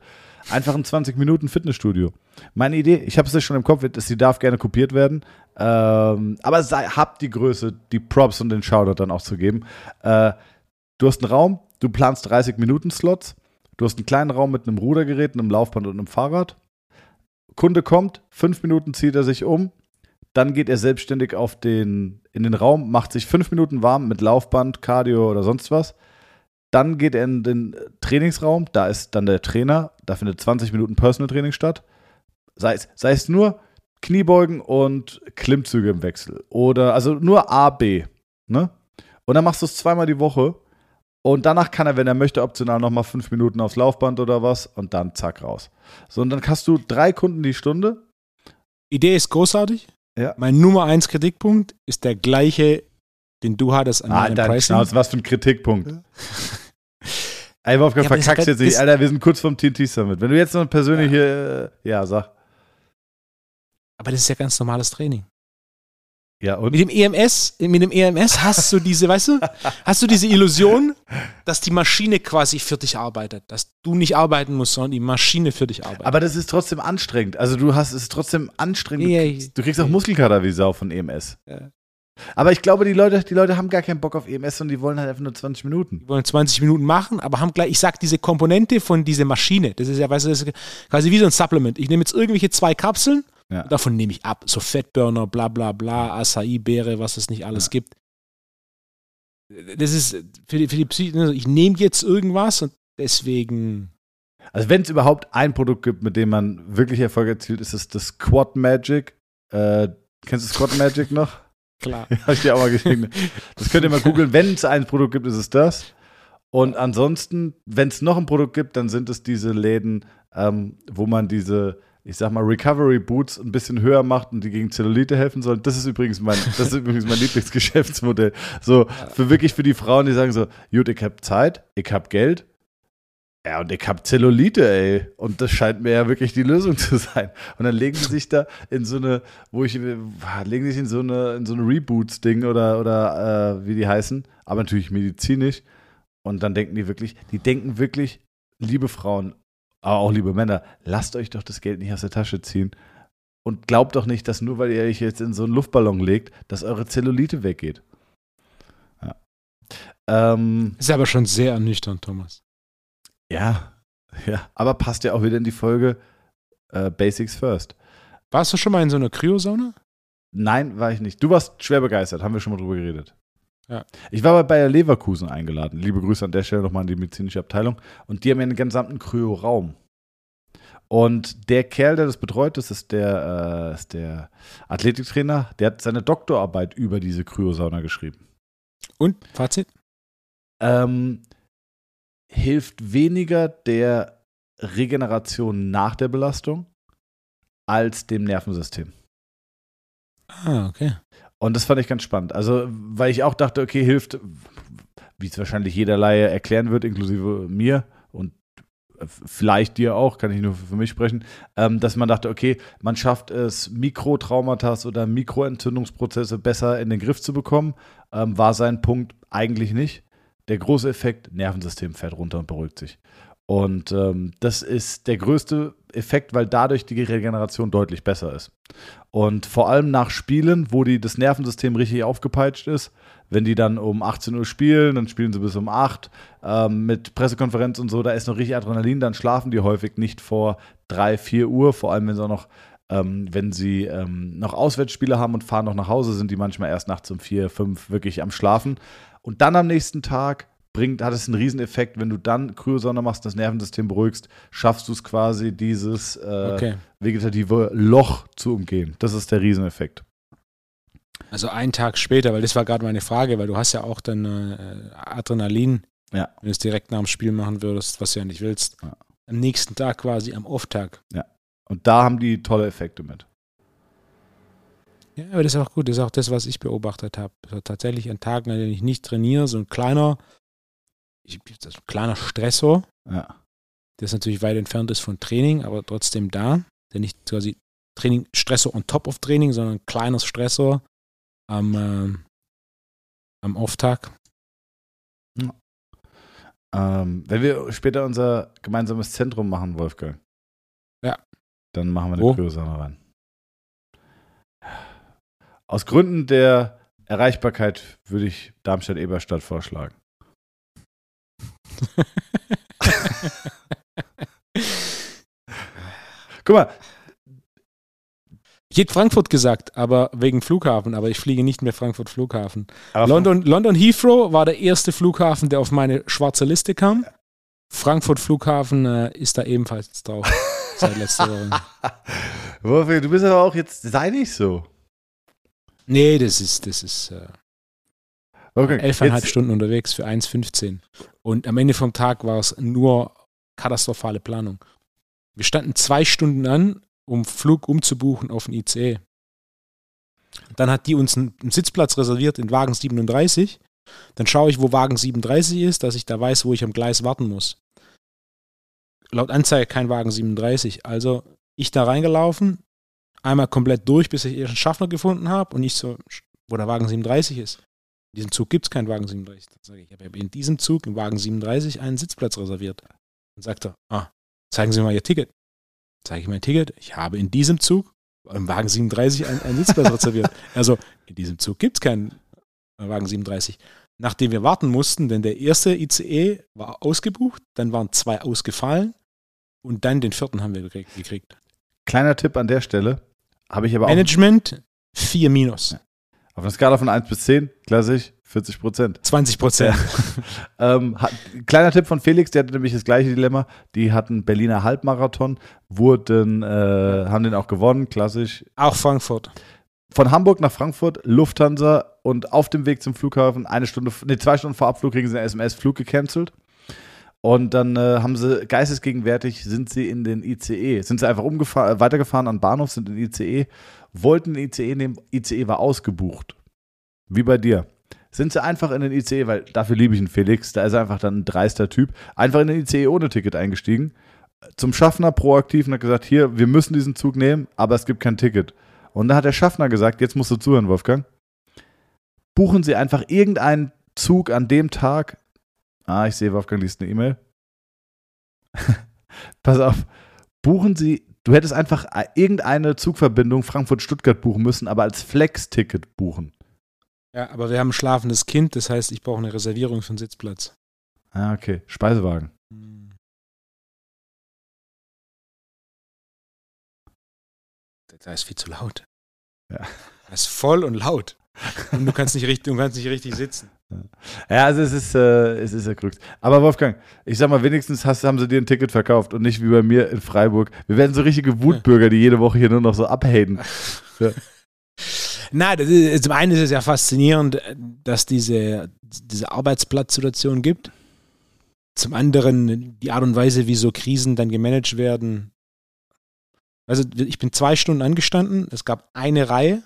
Einfach ein 20 Minuten Fitnessstudio. Meine Idee, ich habe es ja schon im Kopf, dass sie darf gerne kopiert werden. Ähm, aber sei, habt die Größe, die Props und den Shoutout dann auch zu geben. Äh, du hast einen Raum, du planst 30 Minuten Slots. Du hast einen kleinen Raum mit einem Rudergerät, einem Laufband und einem Fahrrad. Kunde kommt, fünf Minuten zieht er sich um, dann geht er selbstständig auf den, in den Raum, macht sich fünf Minuten warm mit Laufband, Cardio oder sonst was. Dann geht er in den Trainingsraum, da ist dann der Trainer, da findet 20 Minuten Personal Training statt. Sei es, sei es nur Kniebeugen und Klimmzüge im Wechsel. Oder also nur A, B. Ne? Und dann machst du es zweimal die Woche. Und danach kann er, wenn er möchte, optional nochmal fünf Minuten aufs Laufband oder was und dann zack raus. So, und dann hast du drei Kunden die Stunde. Idee ist großartig. Ja. Mein Nummer eins Kritikpunkt ist der gleiche, den du hattest an ah, meinem Pricing. Schnauze, was für ein Kritikpunkt. Ey, Wolfgang, ja, verkackst jetzt nicht. Alter, wir sind kurz vom TNT Summit. Wenn du jetzt noch persönlich ja. hier, äh, ja, sag. Aber das ist ja ganz normales Training. Ja, und? Mit dem EMS, mit dem EMS hast du diese, weißt du, hast du diese Illusion, dass die Maschine quasi für dich arbeitet, dass du nicht arbeiten musst, sondern die Maschine für dich arbeitet. Aber das ist trotzdem anstrengend. Also du hast es trotzdem anstrengend. Ja, du kriegst auch Muskelkater wie Sau von EMS. Ja. Aber ich glaube, die Leute, die Leute haben gar keinen Bock auf EMS und die wollen halt einfach nur 20 Minuten. Die wollen 20 Minuten machen, aber haben gleich, ich sag, diese Komponente von dieser Maschine, das ist ja, weißt du, das ist quasi wie so ein Supplement. Ich nehme jetzt irgendwelche zwei Kapseln, ja. davon nehme ich ab. So Fettburner, bla bla bla, Acai-Beere, was es nicht alles ja. gibt. Das ist für die, für die Psyche, also ich nehme jetzt irgendwas und deswegen. Also wenn es überhaupt ein Produkt gibt, mit dem man wirklich Erfolg erzielt, ist es das Quad Magic. Äh, kennst du Squad Magic noch? Klar. Habe ich dir auch mal geschickt. Das könnt ihr mal googeln. Wenn es ein Produkt gibt, ist es das. Und ansonsten, wenn es noch ein Produkt gibt, dann sind es diese Läden, ähm, wo man diese, ich sag mal, Recovery Boots ein bisschen höher macht und die gegen Zellulite helfen sollen. Das ist übrigens mein, das ist übrigens mein Lieblingsgeschäftsmodell. So, für wirklich für die Frauen, die sagen so, gut, ich habe Zeit, ich habe Geld, ja, und ich habe Zellulite, ey. Und das scheint mir ja wirklich die Lösung zu sein. Und dann legen sie sich da in so eine, wo ich, legen sich in so eine, in so eine Reboots-Ding oder, oder äh, wie die heißen, aber natürlich medizinisch. Und dann denken die wirklich, die denken wirklich, liebe Frauen, aber auch liebe Männer, lasst euch doch das Geld nicht aus der Tasche ziehen. Und glaubt doch nicht, dass nur weil ihr euch jetzt in so einen Luftballon legt, dass eure Zellulite weggeht. Ja. Ähm, ist aber schon sehr ernüchternd, Thomas. Ja, ja, aber passt ja auch wieder in die Folge äh, Basics First. Warst du schon mal in so einer Kryosonne? Nein, war ich nicht. Du warst schwer begeistert, haben wir schon mal drüber geredet. Ja. Ich war bei Bayer Leverkusen eingeladen. Liebe Grüße an der Stelle nochmal an die medizinische Abteilung. Und die haben ja einen gesamten Kryo-Raum. Und der Kerl, der das betreut, das ist der, äh, ist der Athletiktrainer, der hat seine Doktorarbeit über diese Kryosauna geschrieben. Und Fazit? Ähm, hilft weniger der Regeneration nach der Belastung als dem Nervensystem. Ah, okay. Und das fand ich ganz spannend. Also, weil ich auch dachte, okay, hilft, wie es wahrscheinlich jeder Laie erklären wird, inklusive mir und vielleicht dir auch, kann ich nur für mich sprechen, ähm, dass man dachte, okay, man schafft es, Mikrotraumata oder Mikroentzündungsprozesse besser in den Griff zu bekommen, ähm, war sein Punkt eigentlich nicht. Der große Effekt, Nervensystem fährt runter und beruhigt sich. Und ähm, das ist der größte Effekt, weil dadurch die Regeneration deutlich besser ist. Und vor allem nach Spielen, wo die, das Nervensystem richtig aufgepeitscht ist, wenn die dann um 18 Uhr spielen, dann spielen sie bis um 8 ähm, mit Pressekonferenz und so, da ist noch richtig Adrenalin, dann schlafen die häufig nicht vor 3, 4 Uhr, vor allem wenn sie auch noch, ähm, wenn sie ähm, noch Auswärtsspiele haben und fahren noch nach Hause, sind die manchmal erst nachts um 4, 5 wirklich am Schlafen. Und dann am nächsten Tag bringt, hat es einen Rieseneffekt, wenn du dann Kryosonne machst, das Nervensystem beruhigst, schaffst du es quasi, dieses äh, okay. vegetative Loch zu umgehen. Das ist der Rieseneffekt. Also einen Tag später, weil das war gerade meine Frage, weil du hast ja auch dann äh, Adrenalin, ja. wenn du es direkt nach dem Spiel machen würdest, was du ja nicht willst. Ja. Am nächsten Tag quasi, am Off-Tag. Ja. Und da haben die tolle Effekte mit. Ja, aber das ist auch gut. Das ist auch das, was ich beobachtet habe. Also tatsächlich an Tagen, an denen ich nicht trainiere, so ein kleiner, ich, das ist ein kleiner Stressor, ja. der natürlich weit entfernt ist von Training, aber trotzdem da, der nicht quasi Training, Stressor on top of Training, sondern ein kleiner Stressor am, äh, am Off-Tag. Ja. Ähm, wenn wir später unser gemeinsames Zentrum machen, Wolfgang. Ja. Dann machen wir eine Kryosahne rein. Aus Gründen der Erreichbarkeit würde ich Darmstadt-Eberstadt vorschlagen. Guck mal. Ich hätte Frankfurt gesagt, aber wegen Flughafen, aber ich fliege nicht mehr Frankfurt Flughafen. London, London Heathrow war der erste Flughafen, der auf meine schwarze Liste kam. Frankfurt Flughafen äh, ist da ebenfalls drauf. seit letzter Woche. Wolfgang, du bist aber auch jetzt, sei nicht so. Nee, das ist, das ist äh, okay, elfeinhalb Stunden unterwegs für 1,15. Und am Ende vom Tag war es nur katastrophale Planung. Wir standen zwei Stunden an, um Flug umzubuchen auf den ICE. Dann hat die uns einen, einen Sitzplatz reserviert in Wagen 37. Dann schaue ich, wo Wagen 37 ist, dass ich da weiß, wo ich am Gleis warten muss. Laut Anzeige kein Wagen 37. Also ich da reingelaufen, einmal komplett durch, bis ich einen Schaffner gefunden habe und nicht so, wo der Wagen 37 ist. In diesem Zug gibt es keinen Wagen 37. Dann sage ich, ich habe in diesem Zug im Wagen 37 einen Sitzplatz reserviert. Dann sagt er, ah, zeigen Sie mal Ihr Ticket. Zeige ich mein Ticket. Ich habe in diesem Zug im Wagen 37 einen, einen Sitzplatz reserviert. Also in diesem Zug gibt es keinen Wagen 37. Nachdem wir warten mussten, denn der erste ICE war ausgebucht, dann waren zwei ausgefallen und dann den vierten haben wir gekriegt. Kleiner Tipp an der Stelle, habe ich aber Management 4 minus. Auf einer Skala von 1 bis 10, klassisch 40 Prozent. 20 Prozent. ähm, kleiner Tipp von Felix, der hatte nämlich das gleiche Dilemma. Die hatten Berliner Halbmarathon, wurden, äh, haben den auch gewonnen, klassisch. Auch Frankfurt. Von Hamburg nach Frankfurt, Lufthansa und auf dem Weg zum Flughafen, eine Stunde, nee, zwei Stunden vor Abflug kriegen sie einen SMS-Flug gecancelt. Und dann äh, haben sie geistesgegenwärtig sind sie in den ICE, sind sie einfach umgefahren, weitergefahren an Bahnhof, sind in den ICE wollten den ICE nehmen, ICE war ausgebucht. Wie bei dir. Sind sie einfach in den ICE, weil dafür liebe ich einen Felix, da ist er einfach dann ein dreister Typ, einfach in den ICE ohne Ticket eingestiegen, zum Schaffner proaktiv und hat gesagt, hier, wir müssen diesen Zug nehmen, aber es gibt kein Ticket. Und dann hat der Schaffner gesagt, jetzt musst du zuhören, Wolfgang. Buchen Sie einfach irgendeinen Zug an dem Tag. Ah, ich sehe, Wolfgang liest eine E-Mail. Pass auf. Buchen Sie Du hättest einfach äh, irgendeine Zugverbindung Frankfurt-Stuttgart buchen müssen, aber als Flex-Ticket buchen. Ja, aber wir haben ein schlafendes Kind, das heißt, ich brauche eine Reservierung für einen Sitzplatz. Ah, okay. Speisewagen. Hm. Da ist viel zu laut. Ja. Das ist voll und laut. Und du kannst nicht richtig, du kannst nicht richtig sitzen. Ja, also es ist, äh, es ist erkrückt. Aber Wolfgang, ich sag mal, wenigstens hast, haben sie dir ein Ticket verkauft und nicht wie bei mir in Freiburg. Wir werden so richtige Wutbürger, die jede Woche hier nur noch so abhaten. Ja. Nein, ist, zum einen ist es ja faszinierend, dass diese, diese Arbeitsplatzsituation gibt. zum anderen die Art und Weise, wie so Krisen dann gemanagt werden. Also ich bin zwei Stunden angestanden, es gab eine Reihe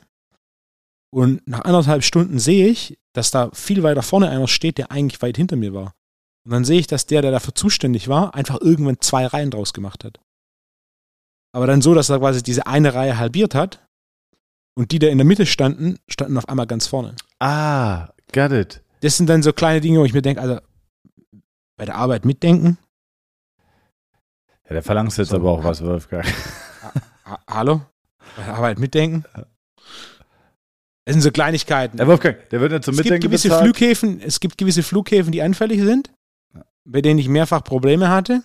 und nach anderthalb Stunden sehe ich, dass da viel weiter vorne einer steht, der eigentlich weit hinter mir war. Und dann sehe ich, dass der, der dafür zuständig war, einfach irgendwann zwei Reihen draus gemacht hat. Aber dann so, dass er quasi diese eine Reihe halbiert hat und die, die in der Mitte standen, standen auf einmal ganz vorne. Ah, got it. Das sind dann so kleine Dinge, wo ich mir denke, also bei der Arbeit mitdenken. Ja, da verlangst jetzt so, aber auch was, Wolfgang. Ha Hallo? Bei der Arbeit mitdenken? Das sind so Kleinigkeiten. Der Wolfgang, der wird ja zum es Mitdenken gibt gewisse bezahlt. Flughäfen, Es gibt gewisse Flughäfen, die anfällig sind, bei denen ich mehrfach Probleme hatte.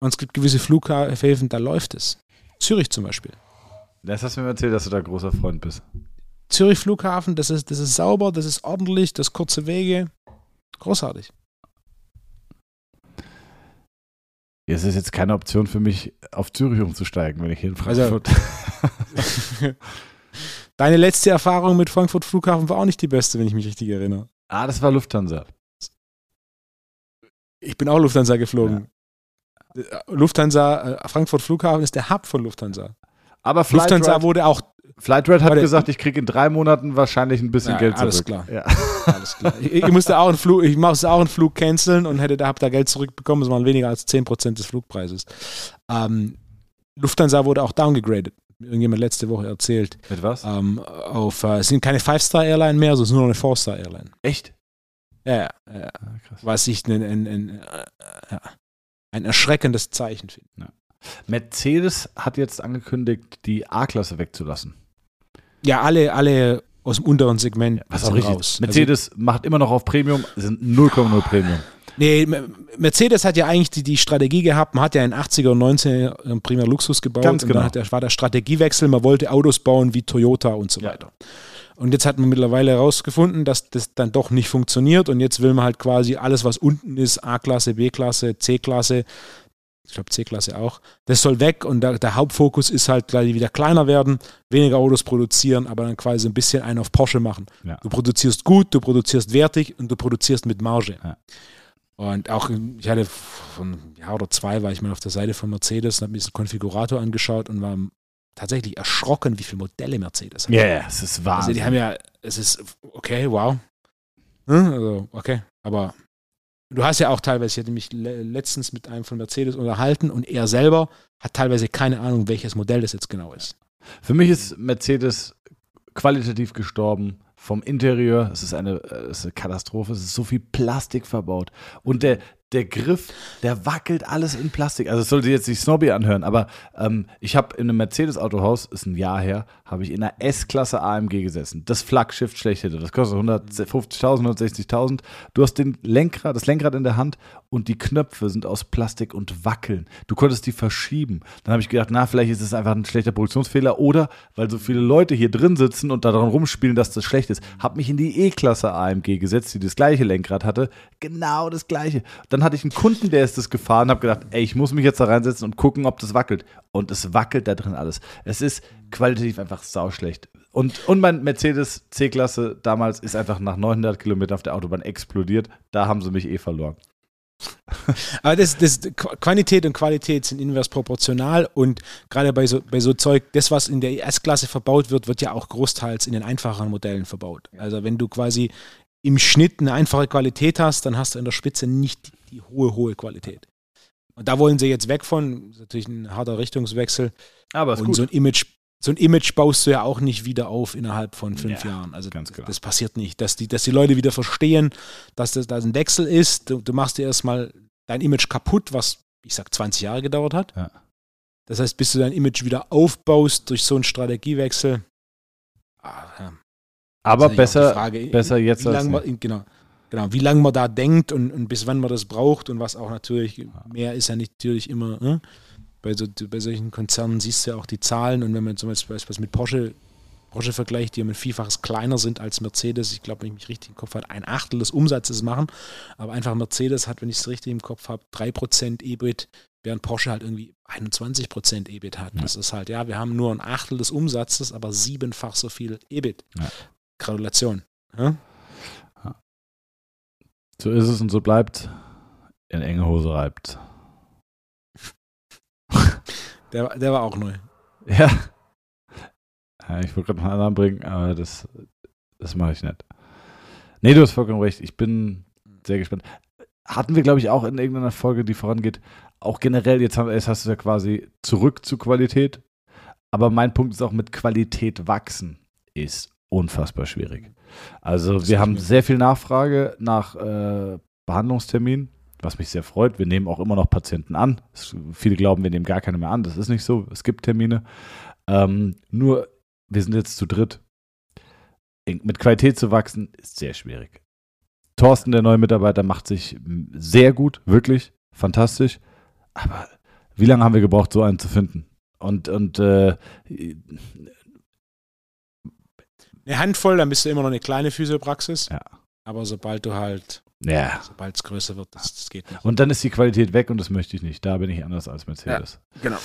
Und es gibt gewisse Flughäfen, da läuft es. Zürich zum Beispiel. Das hast du mir erzählt, dass du da großer Freund bist. Zürich Flughafen, das ist, das ist sauber, das ist ordentlich, das kurze Wege. Großartig. Es ist jetzt keine Option für mich, auf Zürich umzusteigen, wenn ich hier in Also- Frankfurt. Deine letzte Erfahrung mit Frankfurt Flughafen war auch nicht die beste, wenn ich mich richtig erinnere. ah, das war Lufthansa. Ich bin auch Lufthansa geflogen. Lufthansa, äh, Frankfurt Flughafen ist der Hub von Lufthansa. Aber Lufthansa Flightride, wurde auch Flightride hat gesagt, ich kriege in drei Monaten wahrscheinlich ein bisschen Ja, Geld zurück. alles klar. Ja. Alles klar. Ich, ich musste auch einen Flug, ich musste auch einen Flug canceln und hätte da, hab da Geld zurückbekommen. Das waren weniger als 10% des Flugpreises. Ähm, Lufthansa wurde auch downgegradet. Irgendjemand letzte Woche erzählt. Mit was? Ähm, auf, äh, es sind keine Five-Star-Airline mehr, sondern es ist nur noch eine Four-Star-Airline. Echt? Ja, ja, ja. Ah, krass. Was ich ein, ein, ein, äh, ja, ein erschreckendes Zeichen finde. Mercedes hat jetzt angekündigt, die A-Klasse wegzulassen. Ja, alle, alle aus dem unteren Segment Was sind auch richtig. raus. Mercedes macht immer noch auf Premium, sind 0,0 Premium. Nee, Mercedes hat ja eigentlich die, die Strategie gehabt, man hat ja in den 80er und 90er einen prima Luxus gebaut. Ganz und genau. dann hat der, war der Strategiewechsel, man wollte Autos bauen wie Toyota und so Ja. weiter. Und jetzt hat man mittlerweile herausgefunden, dass das dann doch nicht funktioniert und jetzt will man halt quasi alles, was unten ist, A-Klasse, B-Klasse, C-Klasse, ich glaube C-Klasse auch, das soll weg und der, der Hauptfokus ist halt gleich wieder kleiner werden, weniger Autos produzieren, aber dann quasi ein bisschen einen auf Porsche machen. Ja. Du produzierst gut, du produzierst wertig und du produzierst mit Marge. Ja. Und auch, ich hatte von einem Jahr oder zwei war ich mal auf der Seite von Mercedes und habe mir diesen Konfigurator angeschaut und war tatsächlich erschrocken, wie viele Modelle Mercedes hat. Ja, ja, es ist Also Wahnsinn. die haben ja, es ist, okay, wow. Hm, Also, okay, aber du hast ja auch teilweise, ich hatte mich le letztens mit einem von Mercedes unterhalten und er selber hat teilweise keine Ahnung, welches Modell das jetzt genau ist. Für mich ist Mercedes qualitativ gestorben. Vom Interieur, es ist eine, äh, es ist eine Katastrophe, es ist so viel Plastik verbaut. Und der, der Griff, der wackelt alles in Plastik. Also es sollte jetzt nicht snobby anhören, aber ähm, ich habe in einem Mercedes-Autohaus, ist ein Jahr her, habe ich in einer S-Klasse AMG gesessen. Das Flaggschiff schlechthin. Das kostet 150.000, 160.000. Du hast den Lenkrad, das Lenkrad in der Hand und die Knöpfe sind aus Plastik und wackeln. Du konntest die verschieben. Dann habe ich gedacht, na, vielleicht ist es einfach ein schlechter Produktionsfehler oder weil so viele Leute hier drin sitzen und daran rumspielen, dass das schlecht ist. Habe mich in die E-Klasse AMG gesetzt, die das gleiche Lenkrad hatte. Genau das gleiche. Dann hatte ich einen Kunden, der ist das gefahren, habe gedacht, ey, ich muss mich jetzt da reinsetzen und gucken, ob das wackelt. Und es wackelt da drin alles. Es ist qualitativ einfach sauschlecht. Und, und mein Mercedes C-Klasse damals ist einfach nach 900 Kilometern auf der Autobahn explodiert. Da haben sie mich eh verloren. Aber das, das, Qu- Quantität und Qualität sind invers proportional und gerade bei so, bei so Zeug, das, was in der S-Klasse verbaut wird, wird ja auch großteils in den einfacheren Modellen verbaut. Also wenn du quasi im Schnitt eine einfache Qualität hast, dann hast du in der Spitze nicht die hohe, hohe Qualität. Und da wollen sie jetzt weg von, das ist natürlich ein harter Richtungswechsel. Aber und so ein Image, so ein Image baust du ja auch nicht wieder auf innerhalb von fünf Ja, Jahren. Also ganz das passiert nicht, dass die, dass die Leute wieder verstehen, dass das da ein Wechsel ist. Du, du machst dir erstmal dein Image kaputt, was ich sag 20 Jahre gedauert hat. Ja. Das heißt, bis du dein Image wieder aufbaust durch so einen Strategiewechsel. Ah, ja. Aber besser, Frage, besser jetzt wie als man, genau, genau, wie lange man da denkt und, und bis wann man das braucht und was auch natürlich, mehr ist ja nicht natürlich immer, ne? Bei, so, bei solchen Konzernen siehst du ja auch die Zahlen und wenn man zum Beispiel was mit Porsche, Porsche vergleicht, die um ein Vielfaches kleiner sind als Mercedes, ich glaube, wenn ich mich richtig im Kopf habe, ein Achtel des Umsatzes machen, aber einfach Mercedes hat, wenn ich es richtig im Kopf habe, 3% EBIT, während Porsche halt irgendwie 21% EBIT hat. Ja. Das ist halt, ja, wir haben nur ein Achtel des Umsatzes, aber siebenfach so viel EBIT. Ja. Gratulation. Ja? So ist es und so bleibt. in enge Hose reibt. Der, der war auch neu. Ja. ich wollte gerade noch einen anderen bringen, aber das, das mache ich nicht. Nee, du hast vollkommen recht. Ich bin sehr gespannt. Hatten wir, glaube ich, auch in irgendeiner Folge, die vorangeht, auch generell, jetzt, haben, jetzt hast du ja quasi zurück zu Qualität. Aber mein Punkt ist auch mit Qualität wachsen ist unfassbar schwierig. Also das wir haben sehr viel Nachfrage nach äh, Behandlungsterminen, was mich sehr freut. Wir nehmen auch immer noch Patienten an. Es, viele glauben, wir nehmen gar keine mehr an. Das ist nicht so. Es gibt Termine. Ähm, nur, wir sind jetzt zu dritt. Mit Qualität zu wachsen, ist sehr schwierig. Thorsten, der neue Mitarbeiter, macht sich sehr gut, wirklich fantastisch. Aber wie lange haben wir gebraucht, so einen zu finden? Und, und äh, eine Handvoll, dann bist du immer noch eine kleine Physiopraxis. Ja. Aber sobald du halt, ja. sobald es größer wird, das, das, geht nicht. Und dann ist die Qualität weg und das möchte ich nicht. Da bin ich anders als Mercedes. Ja, genau.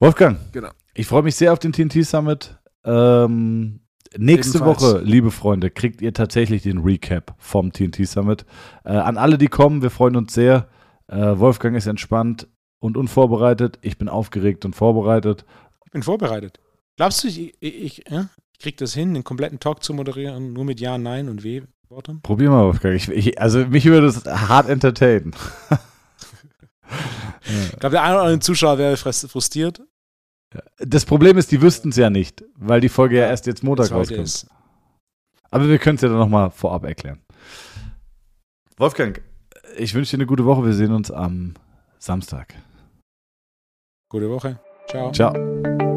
Wolfgang, genau. ich freue mich sehr auf den TNT Summit. Ähm, nächste Ebenfalls. Woche, liebe Freunde, kriegt ihr tatsächlich den Recap vom TNT Summit. Äh, an alle, die kommen, wir freuen uns sehr. Äh, Wolfgang ist entspannt und unvorbereitet. Ich bin aufgeregt und vorbereitet. Ich bin vorbereitet. Glaubst du, ich, ich, ich, ja? Ich krieg das hin, den kompletten Talk zu moderieren, nur mit Ja, Nein und W-Worten? Probier mal, Wolfgang. Ich, ich, also mich würde das hart entertainen. ich glaube, der eine oder andere Zuschauer wäre frustriert. Das Problem ist, die wüssten es ja nicht, weil die Folge ja, ja erst jetzt Montag rauskommt. Ist. Aber wir können es ja dann nochmal vorab erklären. Wolfgang, ich wünsche dir eine gute Woche. Wir sehen uns am Samstag. Gute Woche. Ciao. Ciao.